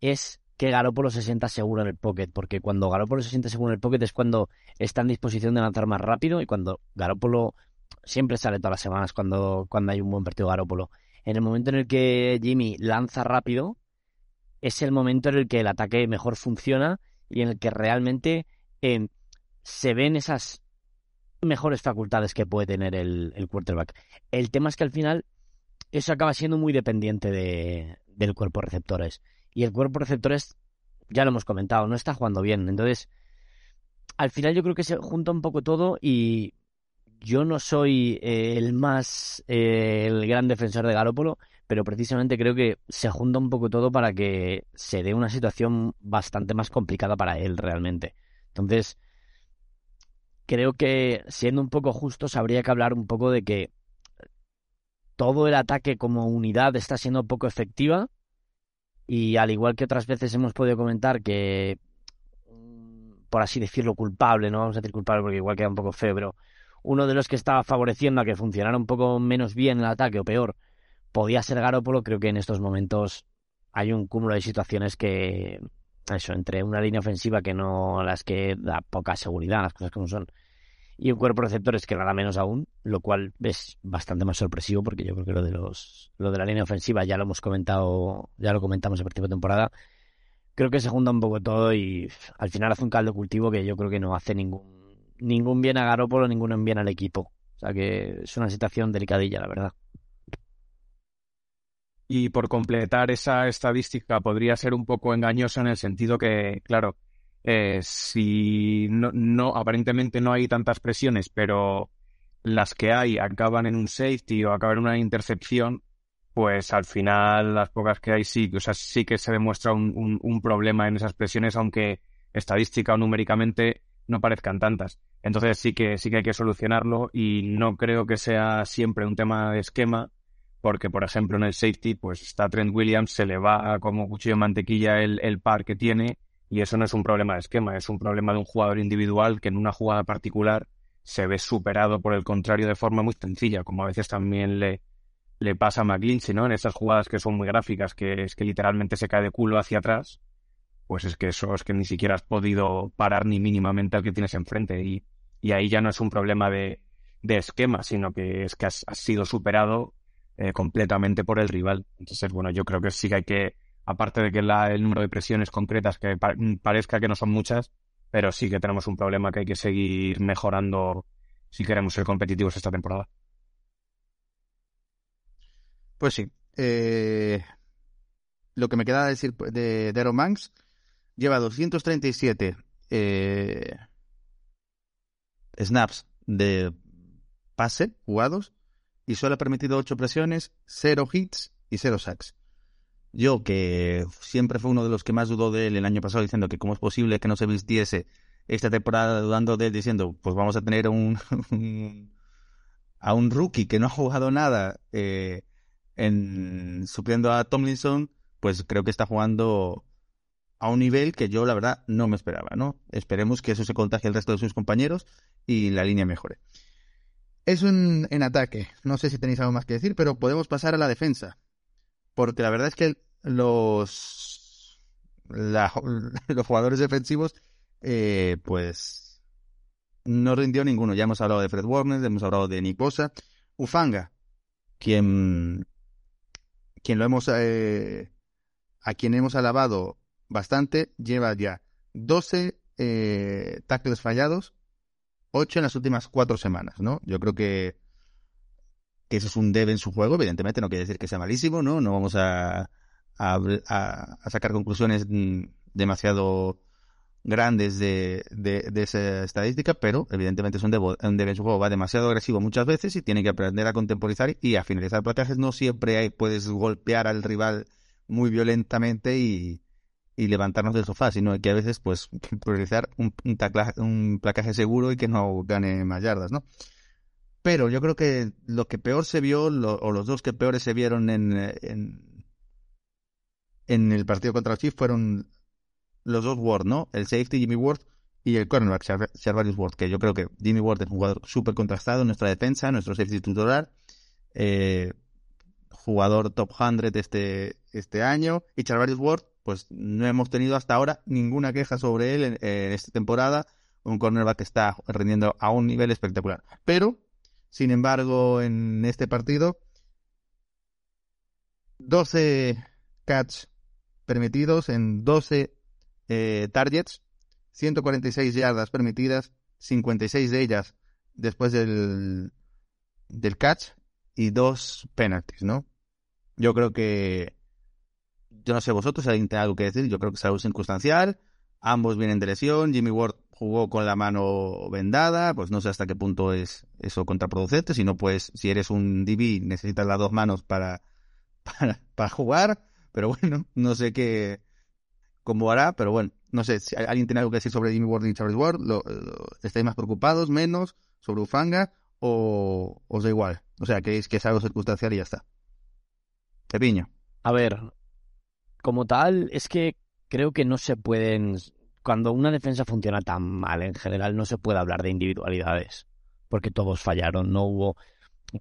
es que Garópolo se sienta seguro en el pocket, porque cuando Garópolo se siente seguro en el pocket es cuando está en disposición de lanzar más rápido y cuando Garópolo siempre sale todas las semanas cuando, cuando hay un buen partido Garópolo. En el momento en el que Jimmy lanza rápido, es el momento en el que el ataque mejor funciona y en el que realmente eh, se ven esas mejores facultades que puede tener el, el quarterback. El tema es que al final eso acaba siendo muy dependiente de, del cuerpo receptores. Y el cuerpo receptores, ya lo hemos comentado, no está jugando bien. Entonces, al final yo creo que se junta un poco todo y yo no soy eh, el más, eh, el gran defensor de Garópolo, pero precisamente creo que se junta un poco todo para que se dé una situación bastante más complicada para él realmente. Entonces, creo que siendo un poco justos, habría que hablar un poco de que todo el ataque como unidad está siendo poco efectiva y al igual que otras veces hemos podido comentar que, por así decirlo, culpable, no vamos a decir culpable porque igual queda un poco feo, pero uno de los que estaba favoreciendo a que funcionara un poco menos bien el ataque o peor podía ser Garópolo, creo que en estos momentos hay un cúmulo de situaciones que, eso, entre una línea ofensiva que no, las que da poca seguridad, las cosas como son, y un cuerpo de receptores que nada menos aún, lo cual es bastante más sorpresivo porque yo creo que lo de los, lo de la línea ofensiva ya lo hemos comentado, ya lo comentamos en principio de temporada. Creo que se junta un poco todo y al final hace un caldo cultivo que yo creo que no hace ningún, ningún bien a Garópolo, ningún bien al equipo. O sea que es una situación delicadilla, la verdad. Y por completar esa estadística podría ser un poco engañosa en el sentido que, claro, eh, si no, no, aparentemente no hay tantas presiones, pero las que hay acaban en un safety o acaban en una intercepción, pues al final las pocas que hay sí, o sea, sí que se demuestra un, un, un problema en esas presiones, aunque estadística o numéricamente no parezcan tantas. Entonces sí que sí que hay que solucionarlo y no creo que sea siempre un tema de esquema, porque por ejemplo en el safety pues está Trent Williams, se le va como cuchillo de mantequilla el, el par que tiene y eso no es un problema de esquema, es un problema de un jugador individual que en una jugada particular se ve superado por el contrario de forma muy sencilla, como a veces también le, le pasa a McGlinchey, ¿no? En esas jugadas que son muy gráficas, que es que literalmente se cae de culo hacia atrás, pues es que eso es que ni siquiera has podido parar ni mínimamente al que tienes enfrente. Y, y ahí ya no es un problema de, de esquema, sino que es que has, has sido superado eh, completamente por el rival. Entonces, bueno, yo creo que sí que hay que, aparte de que el número de presiones concretas que pa parezca que no son muchas, pero sí que tenemos un problema que hay que seguir mejorando si queremos ser competitivos esta temporada. Pues sí. Eh, lo que me queda decir de, de Banks, lleva 237 eh, snaps de pase jugados y solo ha permitido 8 presiones, 0 hits y 0 sacks. Yo, que siempre fue uno de los que más dudó de él el año pasado, diciendo que cómo es posible que no se vistiese esta temporada dudando de él, diciendo, pues vamos a tener un, a un rookie que no ha jugado nada eh, en supliendo a Tomlinson, pues creo que está jugando a un nivel que yo la verdad no me esperaba, ¿no? Esperemos que eso se contagie al resto de sus compañeros y la línea mejore. Eso en, en, ataque. No sé si tenéis algo más que decir, pero podemos pasar a la defensa. Porque la verdad es que los, los jugadores defensivos, eh, pues, no rindió ninguno. Ya hemos hablado de Fred Warner, hemos hablado de Nick Bosa. Ufanga, quien, quien lo hemos, eh, a quien hemos alabado bastante, lleva ya 12 eh, tackles fallados 8 en las últimas cuatro semanas, ¿no? Yo creo que, que eso es un debe en su juego, evidentemente no quiere decir que sea malísimo, ¿no? No vamos a, a, a sacar conclusiones demasiado grandes de, de, de, esa estadística, pero evidentemente es un debe, un debe en su juego, va demasiado agresivo muchas veces y tiene que aprender a contemporizar y a finalizar plateajes. No siempre hay, puedes golpear al rival muy violentamente y, y levantarnos del sofá, sino que a veces pues priorizar un, placaje seguro y que no gane más yardas, ¿no? Pero yo creo que lo que peor se vio, o los dos que peores se vieron en, en, el partido contra los Chiefs fueron los dos Ward, ¿no? El safety Jimmy Ward y el cornerback Charvarius Ward, que yo creo que Jimmy Ward es un jugador súper contrastado nuestra defensa, nuestro safety titular, eh, jugador top 100 este, este año, y Charvarius Ward, pues no hemos tenido hasta ahora ninguna queja sobre él en, esta temporada, un cornerback que está rendiendo a un nivel espectacular. Pero, sin embargo, en este partido, 12 catch permitidos en 12 eh, targets, 146 yardas permitidas, 56 de ellas después del, del catch y dos penalties, ¿no? Yo creo que, yo no sé vosotros si alguien tiene algo que decir, yo creo que es algo circunstancial, ambos vienen de lesión, Jimmy Ward jugó con la mano vendada, pues no sé hasta qué punto es eso contraproducente, si no pues si eres un DB necesitas las dos manos para, para, jugar, pero bueno, no sé qué, cómo hará, pero bueno, no sé si alguien tiene algo que decir sobre Jimmy Ward y Charles Ward, lo, ¿estáis más preocupados, menos, sobre Ufanga o os da igual? O sea, es, que es algo circunstancial y ya está. Pepiño. A ver, como tal, es que creo que no se pueden, cuando una defensa funciona tan mal en general, no se puede hablar de individualidades, porque todos fallaron, no hubo,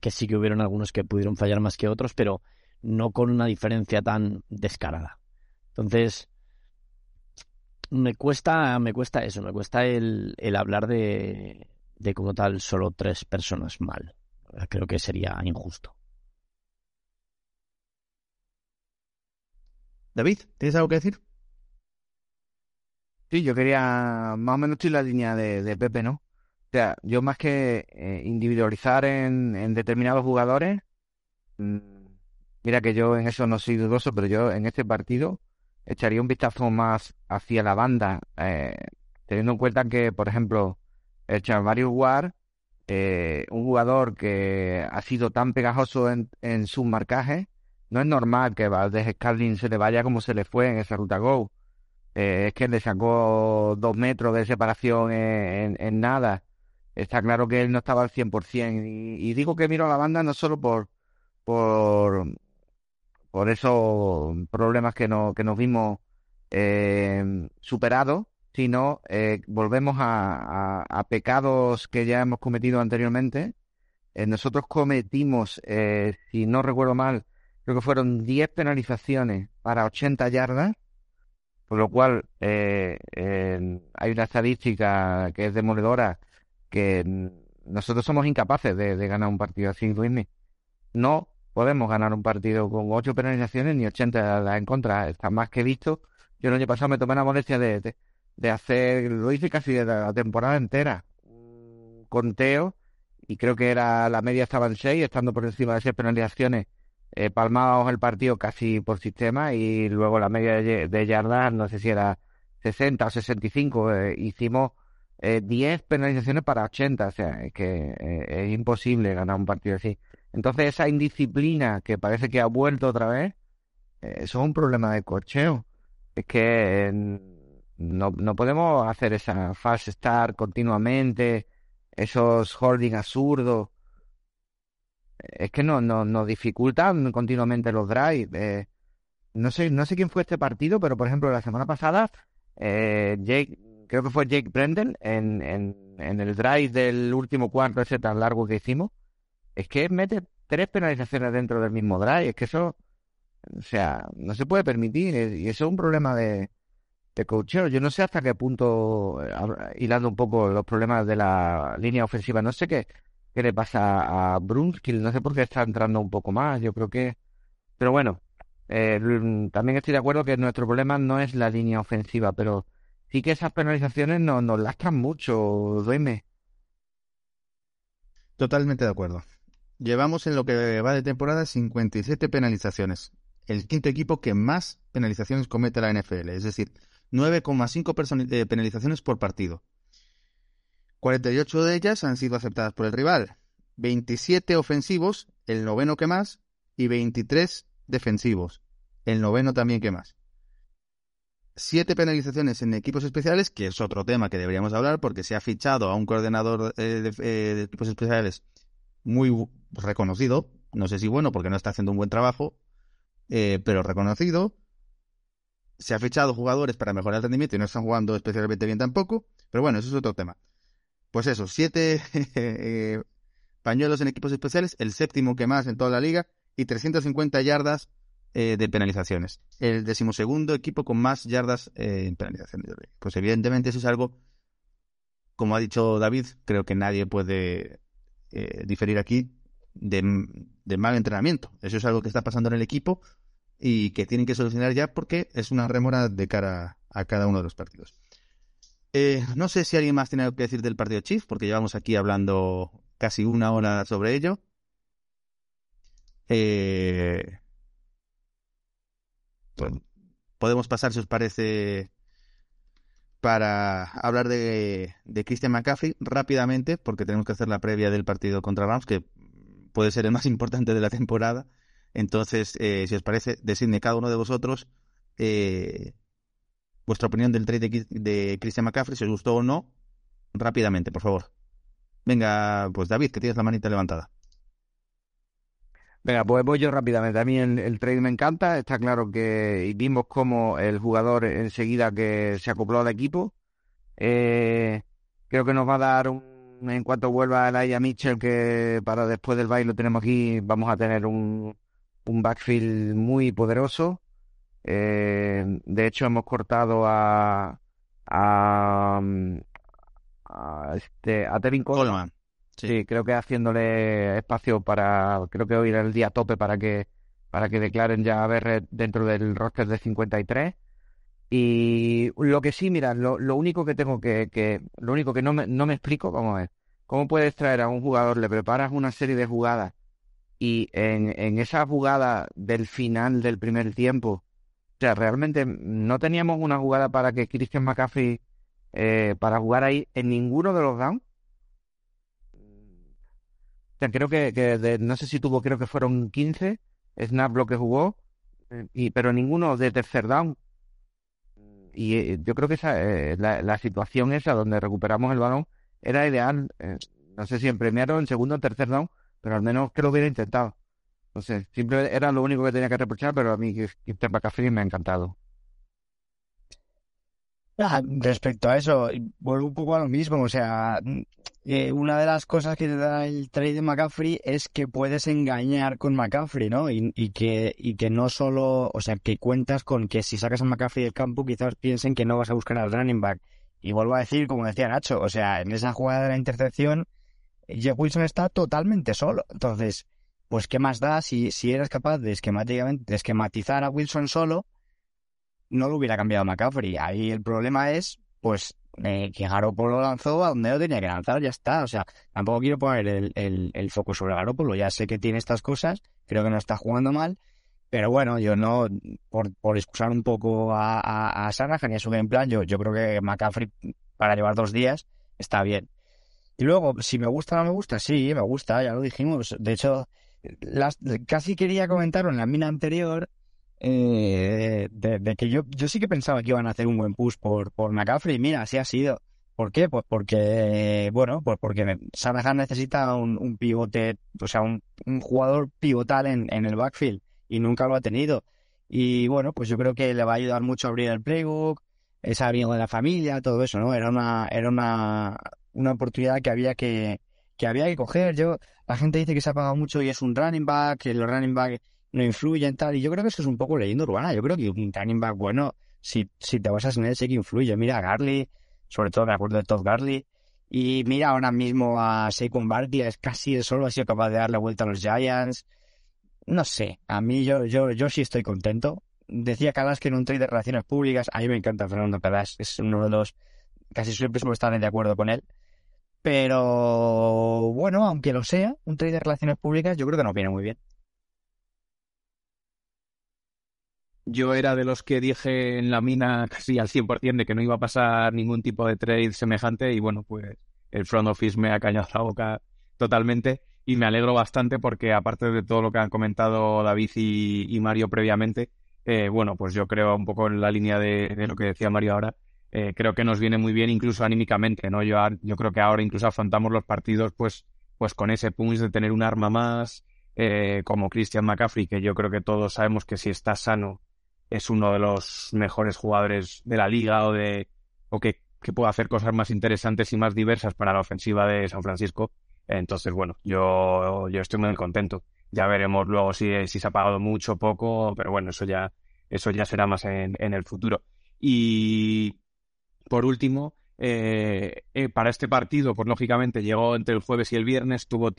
que sí que hubieron algunos que pudieron fallar más que otros, pero no con una diferencia tan descarada. Entonces, me cuesta, me cuesta eso, me cuesta el, el hablar de, de como tal solo tres personas mal. Creo que sería injusto. David, ¿tienes algo que decir? Sí, yo quería más o menos estoy en la línea de, de Pepe, ¿no? O sea, yo más que eh, individualizar en, determinados jugadores, mmm, mira que yo en eso no soy dudoso, pero yo en este partido echaría un vistazo más hacia la banda, eh, teniendo en cuenta que, por ejemplo, el Charvarius War, eh, un jugador que ha sido tan pegajoso en, en sus marcajes, no es normal que Valdez Scarlin se le vaya como se le fue en esa ruta Go. Eh, es que le sacó dos metros de separación en, nada. Está claro que él no estaba al 100%. Y, y digo que miro a la banda no solo por, por, por esos problemas que, no, que nos vimos eh, superados, sino eh, volvemos a, a, pecados que ya hemos cometido anteriormente. Nosotros cometimos, si no recuerdo mal, creo que fueron 10 penalizaciones para 80 yardas, por lo cual eh, hay una estadística que es demoledora, que nosotros somos incapaces de, ganar un partido así, Luismi. No podemos ganar un partido con ocho penalizaciones ni 80 en contra. Está más que visto. Yo el año pasado me tomé la molestia de, hacer, lo hice casi de la temporada entera, conteo, y creo que era la media estaba en seis, estando por encima de seis penalizaciones, eh, palmábamos el partido casi por sistema, y luego la media de, de yardas, no sé si era 60 o 65, eh, hicimos eh, 10 penalizaciones para 80, o sea, es que eh, es imposible ganar un partido así. Entonces esa indisciplina que parece que ha vuelto otra vez, eh, eso es un problema de cocheo. Es que no, no podemos hacer esa false start continuamente, esos holding absurdos. Es que no, no, nos dificultan continuamente los drives. Eh, no sé, no sé quién fue este partido, pero por ejemplo la semana pasada, eh, creo que fue Jake Brendan, en, en, en el drive del último cuarto ese tan largo que hicimos, es que mete tres penalizaciones dentro del mismo drive. Es que eso, o sea, no se puede permitir. Y eso es un problema de, de coacheo. Yo no sé hasta qué punto, hilando un poco los problemas de la línea ofensiva, no sé qué, qué le pasa a Brunskill. No sé por qué está entrando un poco más. Yo creo que. Pero bueno, eh, también estoy de acuerdo que nuestro problema no es la línea ofensiva, pero sí que esas penalizaciones nos, nos lascan mucho, dueme. Totalmente de acuerdo. Llevamos en lo que va de temporada 57 penalizaciones. El quinto equipo que más penalizaciones comete la NFL, es decir, 9,5 eh, penalizaciones por partido. 48 de ellas han sido aceptadas por el rival. 27 ofensivos, el noveno que más, y 23 defensivos, el noveno también que más. siete penalizaciones en equipos especiales, que es otro tema que deberíamos hablar porque se ha fichado a un coordinador eh, de, eh, de equipos especiales muy reconocido, no sé si bueno porque no está haciendo un buen trabajo, eh, pero reconocido. Se ha fichado jugadores para mejorar el rendimiento y no están jugando especialmente bien tampoco, pero bueno, eso es otro tema. Pues eso, siete eh, pañuelos en equipos especiales, el séptimo que más en toda la liga y 350 yardas eh, de penalizaciones. El decimosegundo equipo con más yardas eh, en penalizaciones. Pues evidentemente eso es algo, como ha dicho David, creo que nadie puede eh, diferir aquí de, de mal entrenamiento. Eso es algo que está pasando en el equipo y que tienen que solucionar ya porque es una remora de cara a cada uno de los partidos. Eh, no sé si alguien más tiene algo que decir del partido Chief, porque llevamos aquí hablando casi una hora sobre ello. Eh, pues, podemos pasar, si os parece, para hablar de, de Christian McCaffrey rápidamente, porque tenemos que hacer la previa del partido contra Rams, que puede ser el más importante de la temporada. Entonces, eh, si os parece, decidme cada uno de vosotros eh, vuestra opinión del trade de, Christian McCaffrey, si os gustó o no, rápidamente, por favor. Venga, pues David, que tienes la manita levantada. Venga, pues voy yo rápidamente. A mí el, trade me encanta. Está claro que vimos cómo el jugador enseguida que se acopló al equipo. Eh, creo que nos va a dar un, en cuanto vuelva Elijah Mitchell, que para después del baile lo tenemos aquí, vamos a tener un, un backfield muy poderoso. Eh, de hecho, hemos cortado a, a, a, este, a Tevin Coleman. Coleman. Sí. sí, creo que haciéndole espacio para, creo que hoy era el día tope para que, para que declaren ya a ver dentro del roster de 53. Y lo que sí, mira, lo, lo único que tengo que, que, lo único que no me, no me explico, vamos a ver, ¿cómo puedes traer a un jugador, le preparas una serie de jugadas y en, en esa jugada del final del primer tiempo, o sea, realmente no teníamos una jugada para que Christian McCaffrey, eh, para jugar ahí en ninguno de los downs? O sea, creo que, de, no sé si tuvo, creo que fueron 15 snaps que jugó, y, pero ninguno de tercer down. Y eh, yo creo que esa, eh, la, situación esa donde recuperamos el balón era ideal. Eh, no sé si en primero, en segundo, en tercer down, pero al menos que lo hubiera intentado. Entonces, siempre era lo único que tenía que reprochar, pero a mí Christian McCaffrey me ha encantado. Ah, respecto a eso, vuelvo un poco a lo mismo. O sea, eh, una de las cosas que te da el trade de McCaffrey es que puedes engañar con McCaffrey, ¿no? Y, y, que, y que no solo, o sea, que cuentas con que si sacas a McCaffrey del campo, quizás piensen que no vas a buscar al running back. Y vuelvo a decir, como decía Nacho, o sea, en esa jugada de la intercepción, Jeff Wilson está totalmente solo. Entonces, pues, ¿qué más da si, si eres capaz de esquemáticamente, de esquematizar a Wilson solo? no lo hubiera cambiado McCaffrey. Ahí el problema es, pues, eh, que Garoppolo lanzó a donde lo tenía que lanzar, ya está. O sea, tampoco quiero poner el, el, el foco sobre Garoppolo. Ya sé que tiene estas cosas, creo que no está jugando mal, pero bueno, yo no, por, por excusar un poco a, a, a y a su game plan, yo, yo creo que McCaffrey para llevar dos días está bien. Y luego, si me gusta o no me gusta, sí, me gusta, ya lo dijimos. De hecho, las, casi quería comentarlo en la mina anterior, eh, de, que yo, yo sí que pensaba que iban a hacer un buen push por, por McCaffrey. Mira, así ha sido. ¿Por qué? Pues porque, bueno, pues porque Shanahan necesita un, un pivote, o sea, un, un jugador pivotal en, en, el backfield y nunca lo ha tenido. Y bueno, pues yo creo que le va a ayudar mucho a abrir el playbook, es amigo de la familia, todo eso, ¿no? Era una, era una, una oportunidad que había que, que había que coger. Yo, la gente dice que se ha pagado mucho y es un running back, que los running back no influyen tal, y yo creo que eso es un poco leyenda urbana. Yo creo que un running back bueno, si, si te basas en él, sí que influye. Mira a Garley, sobre todo me acuerdo de Todd Garley, y mira ahora mismo a Saquon Barkley, es casi el solo ha sido capaz de darle vuelta a los Giants. No sé, a mí yo, yo, yo sí estoy contento. Decía Calas que en un trade de relaciones públicas, a mí me encanta Fernando Calas, es uno de los, casi siempre suelo estar de acuerdo con él. Pero bueno, aunque lo sea, un trade de relaciones públicas yo creo que nos viene muy bien. Yo era de los que dije en la mina casi al 100% de que no iba a pasar ningún tipo de trade semejante y bueno, pues el front office me ha cañado la boca totalmente y me alegro bastante porque aparte de todo lo que han comentado David y, y Mario previamente, eh, bueno, pues yo creo un poco en la línea de, de lo que decía Mario ahora, eh, creo que nos viene muy bien incluso anímicamente, ¿no? Yo, yo creo que ahora incluso afrontamos los partidos pues, pues con ese punch de tener un arma más, eh, como Christian McCaffrey, que yo creo que todos sabemos que si está sano es uno de los mejores jugadores de la liga o de o que, que puede hacer cosas más interesantes y más diversas para la ofensiva de San Francisco. Entonces, bueno, yo, yo estoy muy contento. Ya veremos luego si, si se ha pagado mucho o poco, pero bueno, eso ya, eso ya será más en, en el futuro. Y por último, eh, eh, para este partido, pues lógicamente llegó entre el jueves y el viernes, tuvo,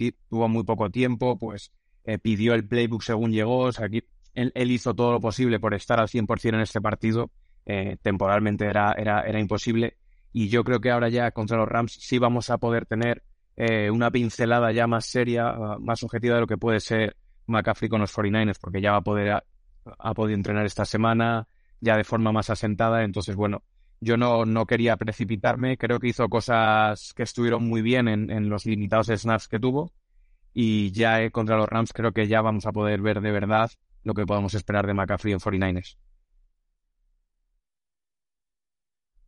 muy poco tiempo, pues eh, pidió el playbook según llegó, o sea, aquí él, hizo todo lo posible por estar al 100% en este partido, temporalmente era, era, era imposible, y yo creo que ahora ya contra los Rams sí vamos a poder tener una pincelada ya más seria, más objetiva de lo que puede ser McCaffrey con los 49ers, porque ya va a poder, ha podido entrenar esta semana, ya de forma más asentada, entonces bueno, yo no, no quería precipitarme, creo que hizo cosas que estuvieron muy bien en, en los limitados snaps que tuvo y ya eh, contra los Rams creo que ya vamos a poder ver de verdad lo que podemos esperar de McCaffrey en 49ers.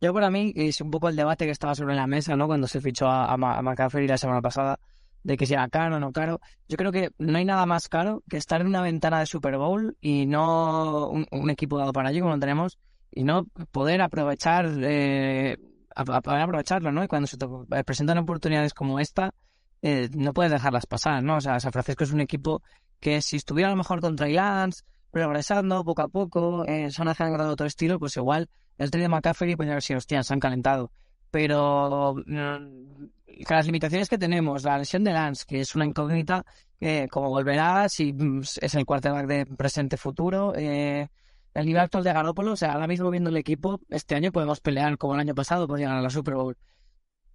Yo para mí es un poco el debate que estaba sobre la mesa, ¿no? Cuando se fichó a, a, McCaffrey la semana pasada, de que si era caro o no caro. Yo creo que no hay nada más caro que estar en una ventana de Super Bowl y no un equipo dado para allí como lo tenemos y no poder aprovechar, eh, poder aprovecharlo, ¿no? Y cuando se te eh, presentan oportunidades como esta, eh, no puedes dejarlas pasar, ¿no? O sea, San Francisco es un equipo que si estuviera a lo mejor contra Lance, progresando poco a poco, en zona de otro estilo, pues igual el tren de McCaffrey, pues a ver si hostias, se han calentado. Pero mm, las limitaciones que tenemos, la lesión de Lance, que es una incógnita, eh, como volverá, si mm, es el quarterback de presente-futuro, eh, el nivel actual de Garoppolo, o sea, ahora mismo viendo el equipo, este año podemos pelear como el año pasado, por llegar a la Super Bowl.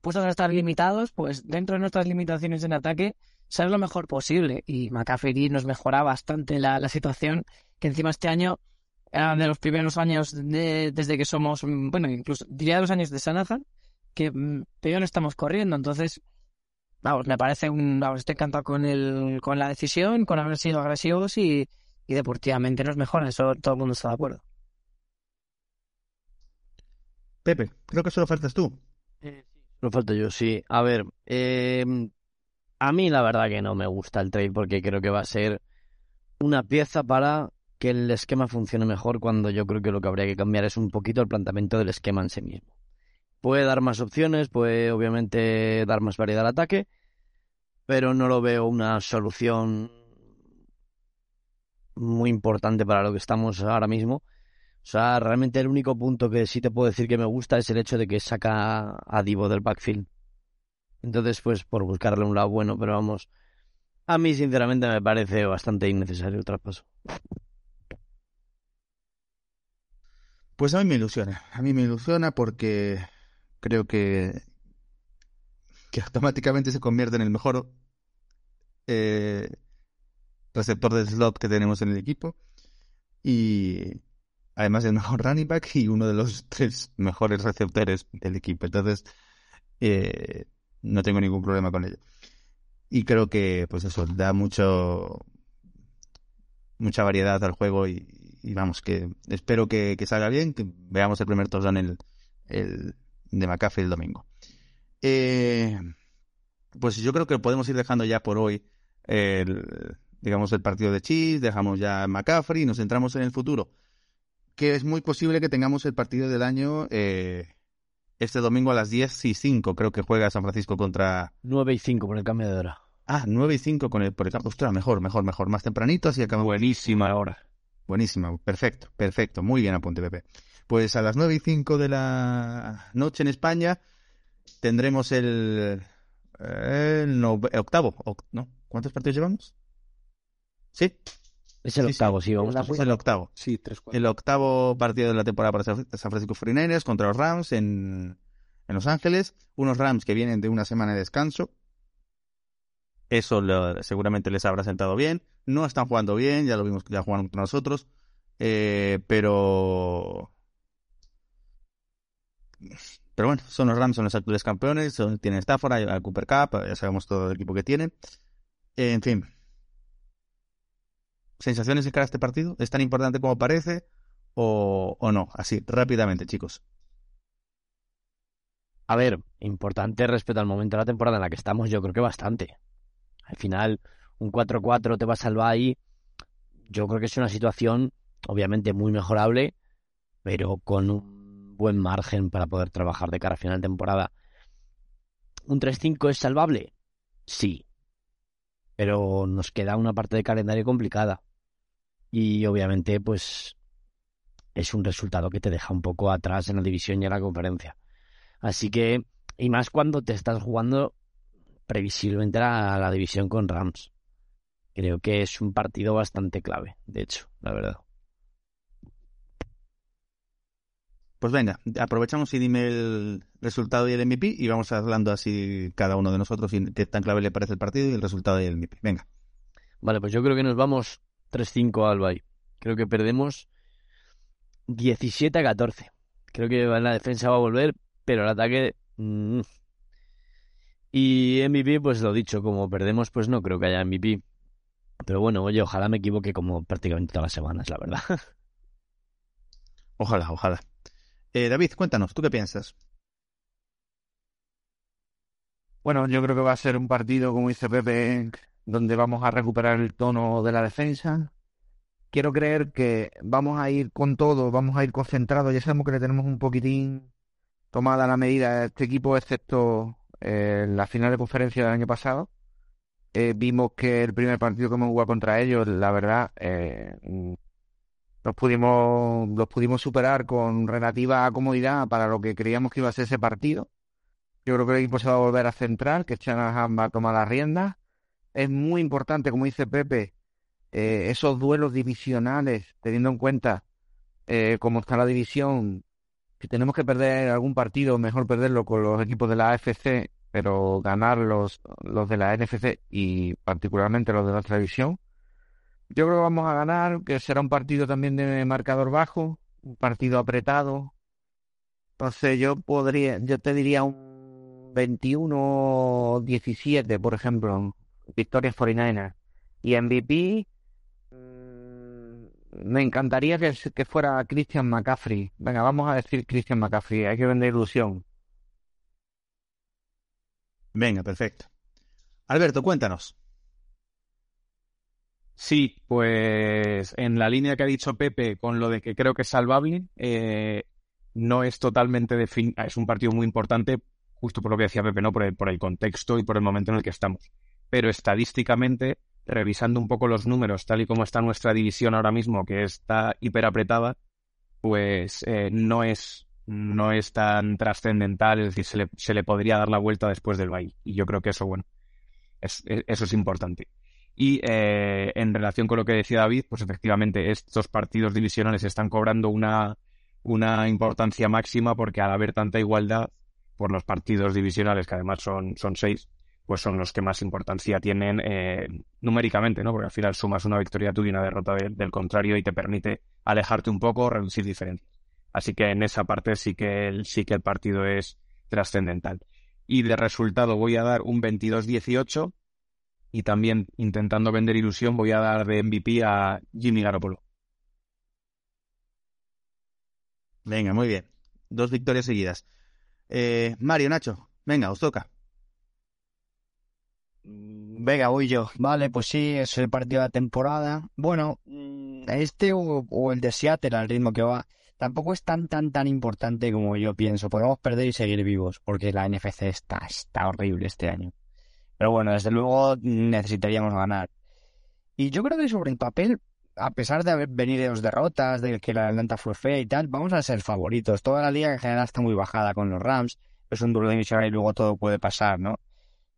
Puestos a estar limitados, pues dentro de nuestras limitaciones en ataque, ser lo mejor posible. Y McCaffrey nos mejora bastante la, situación, que encima este año era de los primeros años desde que somos, bueno, incluso diría de los años de Sanahan, que mm, peor estamos corriendo. Entonces, vamos, me parece un, vamos, estoy encantado con el, con la decisión, con haber sido agresivos y, y deportivamente nos mejora, eso todo el mundo está de acuerdo. Pepe, creo que solo faltas tú. Eh, solo falto yo, sí. A ver, em, a mí la verdad que no me gusta el trade porque creo que va a ser una pieza para que el esquema funcione mejor cuando yo creo que lo que habría que cambiar es un poquito el planteamiento del esquema en sí mismo. Puede dar más opciones, puede obviamente dar más variedad al ataque, pero no lo veo una solución muy importante para lo que estamos ahora mismo. O sea, realmente el único punto que sí te puedo decir que me gusta es el hecho de que saca a Divo del backfield. Entonces, pues por buscarle un lado bueno, pero vamos, a mí sinceramente me parece bastante innecesario el traspaso. Pues a mí me ilusiona, a mí me ilusiona porque creo que que automáticamente se convierte en el mejor eh, receptor de slot que tenemos en el equipo. Y además el mejor running back y uno de los tres mejores receptores del equipo. Entonces, eh, no tengo ningún problema con ello. Y creo que, pues eso, da mucho mucha variedad al juego y, vamos, que espero que, salga bien, que veamos el primer touchdown el, el de McAfee el domingo. Eh, pues yo creo que podemos ir dejando ya por hoy el, digamos, el partido de Chiefs, dejamos ya McCaffrey y nos centramos en el futuro. Que es muy posible que tengamos el partido del año eh, este domingo a las 10 y 5. Creo que juega San Francisco contra. 9 y 5 por el cambio de hora. Ah, 9 y 5 con el, por el cambio. Ostras, mejor, mejor, mejor. Más tempranito, así acabamos. Buenísima hora. Buenísima, perfecto, perfecto. Muy bien apunte, Pepe. Pues a las 9 y 5 de la noche en España tendremos el, el, octavo. ¿no? ¿Cuántos partidos llevamos? ¿Sí? Es el octavo, sí, vamos a Es el octavo. Sí, tres, El octavo partido de la temporada para San Francisco 49 contra los Rams en, en Los Ángeles. Unos Rams que vienen de una semana de descanso. Eso seguramente les habrá sentado bien. No están jugando bien, ya lo vimos que ya jugaron contra nosotros. Eh, pero. Pero bueno, son los Rams, son los actuales campeones. tienen Stafford, hay, Cooper Cup, ya sabemos todo el equipo que tienen. en fin, sensaciones de cara a este partido? ¿Es tan importante como parece? o, no? Así, rápidamente, chicos. A ver, importante respecto al momento de la temporada en la que estamos, yo creo que bastante. Al final, un 4-4 te va a salvar ahí. Yo creo que es una situación, obviamente, muy mejorable, pero con un buen margen para poder trabajar de cara a final de temporada. ¿Un 3-5 es salvable? Sí. Pero nos queda una parte de calendario complicada. Y obviamente, pues, es un resultado que te deja un poco atrás en la división y en la conferencia. Así que, y más cuando te estás jugando previsiblemente a la división con Rams. Creo que es un partido bastante clave, de hecho, la verdad. Pues venga, aprovechamos y dime el resultado y el MVP y vamos hablando así cada uno de nosotros y qué tan clave le parece el partido y el resultado y el MVP. Venga. Vale, pues yo creo que nos vamos 3-5 al Bay. Creo que perdemos 17 a 14. Creo que la defensa va a volver, pero el ataque... Mmm. Y MVP, pues lo dicho, como perdemos, pues no creo que haya MVP. Pero bueno, oye, ojalá me equivoque como prácticamente todas las semanas, la verdad. Ojalá, ojalá. Eh, David, cuéntanos, ¿tú qué piensas? Bueno, yo creo que va a ser un partido, como dice Pepe, donde vamos a recuperar el tono de la defensa. Quiero creer que vamos a ir con todo, vamos a ir concentrados. Ya sabemos que le tenemos un poquitín tomada la medida a este equipo, excepto eh, la final de conferencia del año pasado. Eh, vimos que el primer partido que hemos jugado contra ellos, la verdad, eh, los pudimos, los pudimos superar con relativa comodidad para lo que creíamos que iba a ser ese partido. Yo creo que el equipo se va a volver a centrar, que Shanahan va a tomar las riendas. Es muy importante, como dice Pepe, eh, esos duelos divisionales, teniendo en cuenta eh, cómo está la división, que tenemos que perder algún partido, mejor perderlo con los equipos de la AFC, pero ganar los, los de la NFC y particularmente los de la división. Yo creo que vamos a ganar, que será un partido también de marcador bajo, un partido apretado. Entonces yo podría, yo te diría un 21-17, por ejemplo, victoria 49ers. Y MVP, me encantaría que, que fuera Christian McCaffrey. Venga, vamos a decir Christian McCaffrey, hay que vender ilusión. Venga, perfecto. Alberto, cuéntanos. Sí, pues en la línea que ha dicho Pepe con lo de que creo que es salvable, eh, no es totalmente definido, es un partido muy importante, justo por lo que decía Pepe, ¿no? Por el, por el contexto y por el momento en el que estamos. Pero estadísticamente, revisando un poco los números, tal y como está nuestra división ahora mismo, que está hiper apretada, pues eh, no es no es tan trascendental, es decir, se le, se le podría dar la vuelta después del baile. Y yo creo que eso, bueno, es, eso es importante. Y eh, en relación con lo que decía David, pues efectivamente estos partidos divisionales están cobrando una, una importancia máxima porque al haber tanta igualdad por los partidos divisionales, que además son, son seis, pues son los que más importancia tienen eh, numéricamente, ¿no? Porque al final sumas una victoria tuya y una derrota de, del contrario y te permite alejarte un poco, reducir diferencias. Así que en esa parte sí que el, sí que el partido es trascendental. Y de resultado voy a dar un 22-18 y también intentando vender ilusión voy a dar de MVP a Jimmy Garoppolo. Venga, muy bien. Dos victorias seguidas. Eh, Mario, Nacho, venga, os toca. Venga, voy yo. Vale, pues sí, es el partido de la temporada. Bueno, este o, o el de Seattle al ritmo que va tampoco es tan, tan, tan importante como yo pienso. Podemos perder y seguir vivos, porque la NFC está, está horrible este año. Pero bueno, desde luego necesitaríamos ganar. Y yo creo que sobre el papel, a pesar de haber venido dos derrotas, de que la Atlanta fue fea y tal, vamos a ser favoritos. Toda la liga en general está muy bajada con los Rams. Es un duelo de división y luego todo puede pasar, ¿no?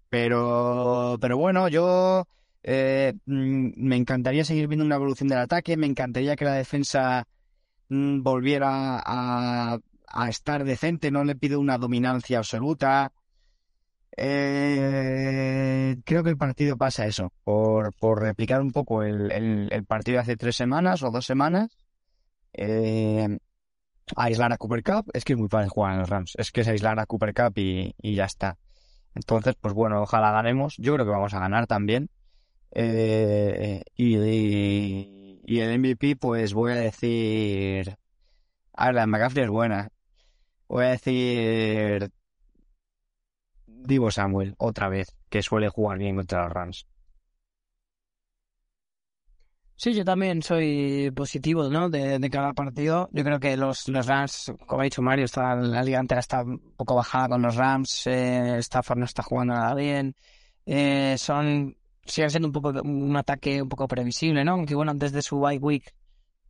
Pero, pero bueno, yo eh, me encantaría seguir viendo una evolución del ataque. Me encantaría que la defensa volviera a, estar decente, no le pido una dominancia absoluta. Eh, creo que el partido pasa eso, por, por replicar un poco el, partido de hace tres semanas o dos semanas. Eh, aislar a Cooper Cup, es que es muy fácil jugar en los Rams, es que es aislar a Cooper Cup y ya está. Entonces, pues bueno, ojalá ganemos. Yo creo que vamos a ganar también. Eh, y, y, el MVP, pues voy a decir A ver, la McCaffrey es buena. Voy a decir... Divo Samuel, otra vez, que suele jugar bien contra los Rams. Sí, yo también soy positivo, ¿no? De, cada partido. Yo creo que los, los Rams, como ha dicho Mario, está, la liga entera está un poco bajada con los Rams. Eh, Stafford no está jugando nada bien. Eh, son, siguen siendo un poco un ataque un poco previsible, ¿no? Aunque bueno, antes de su bye week,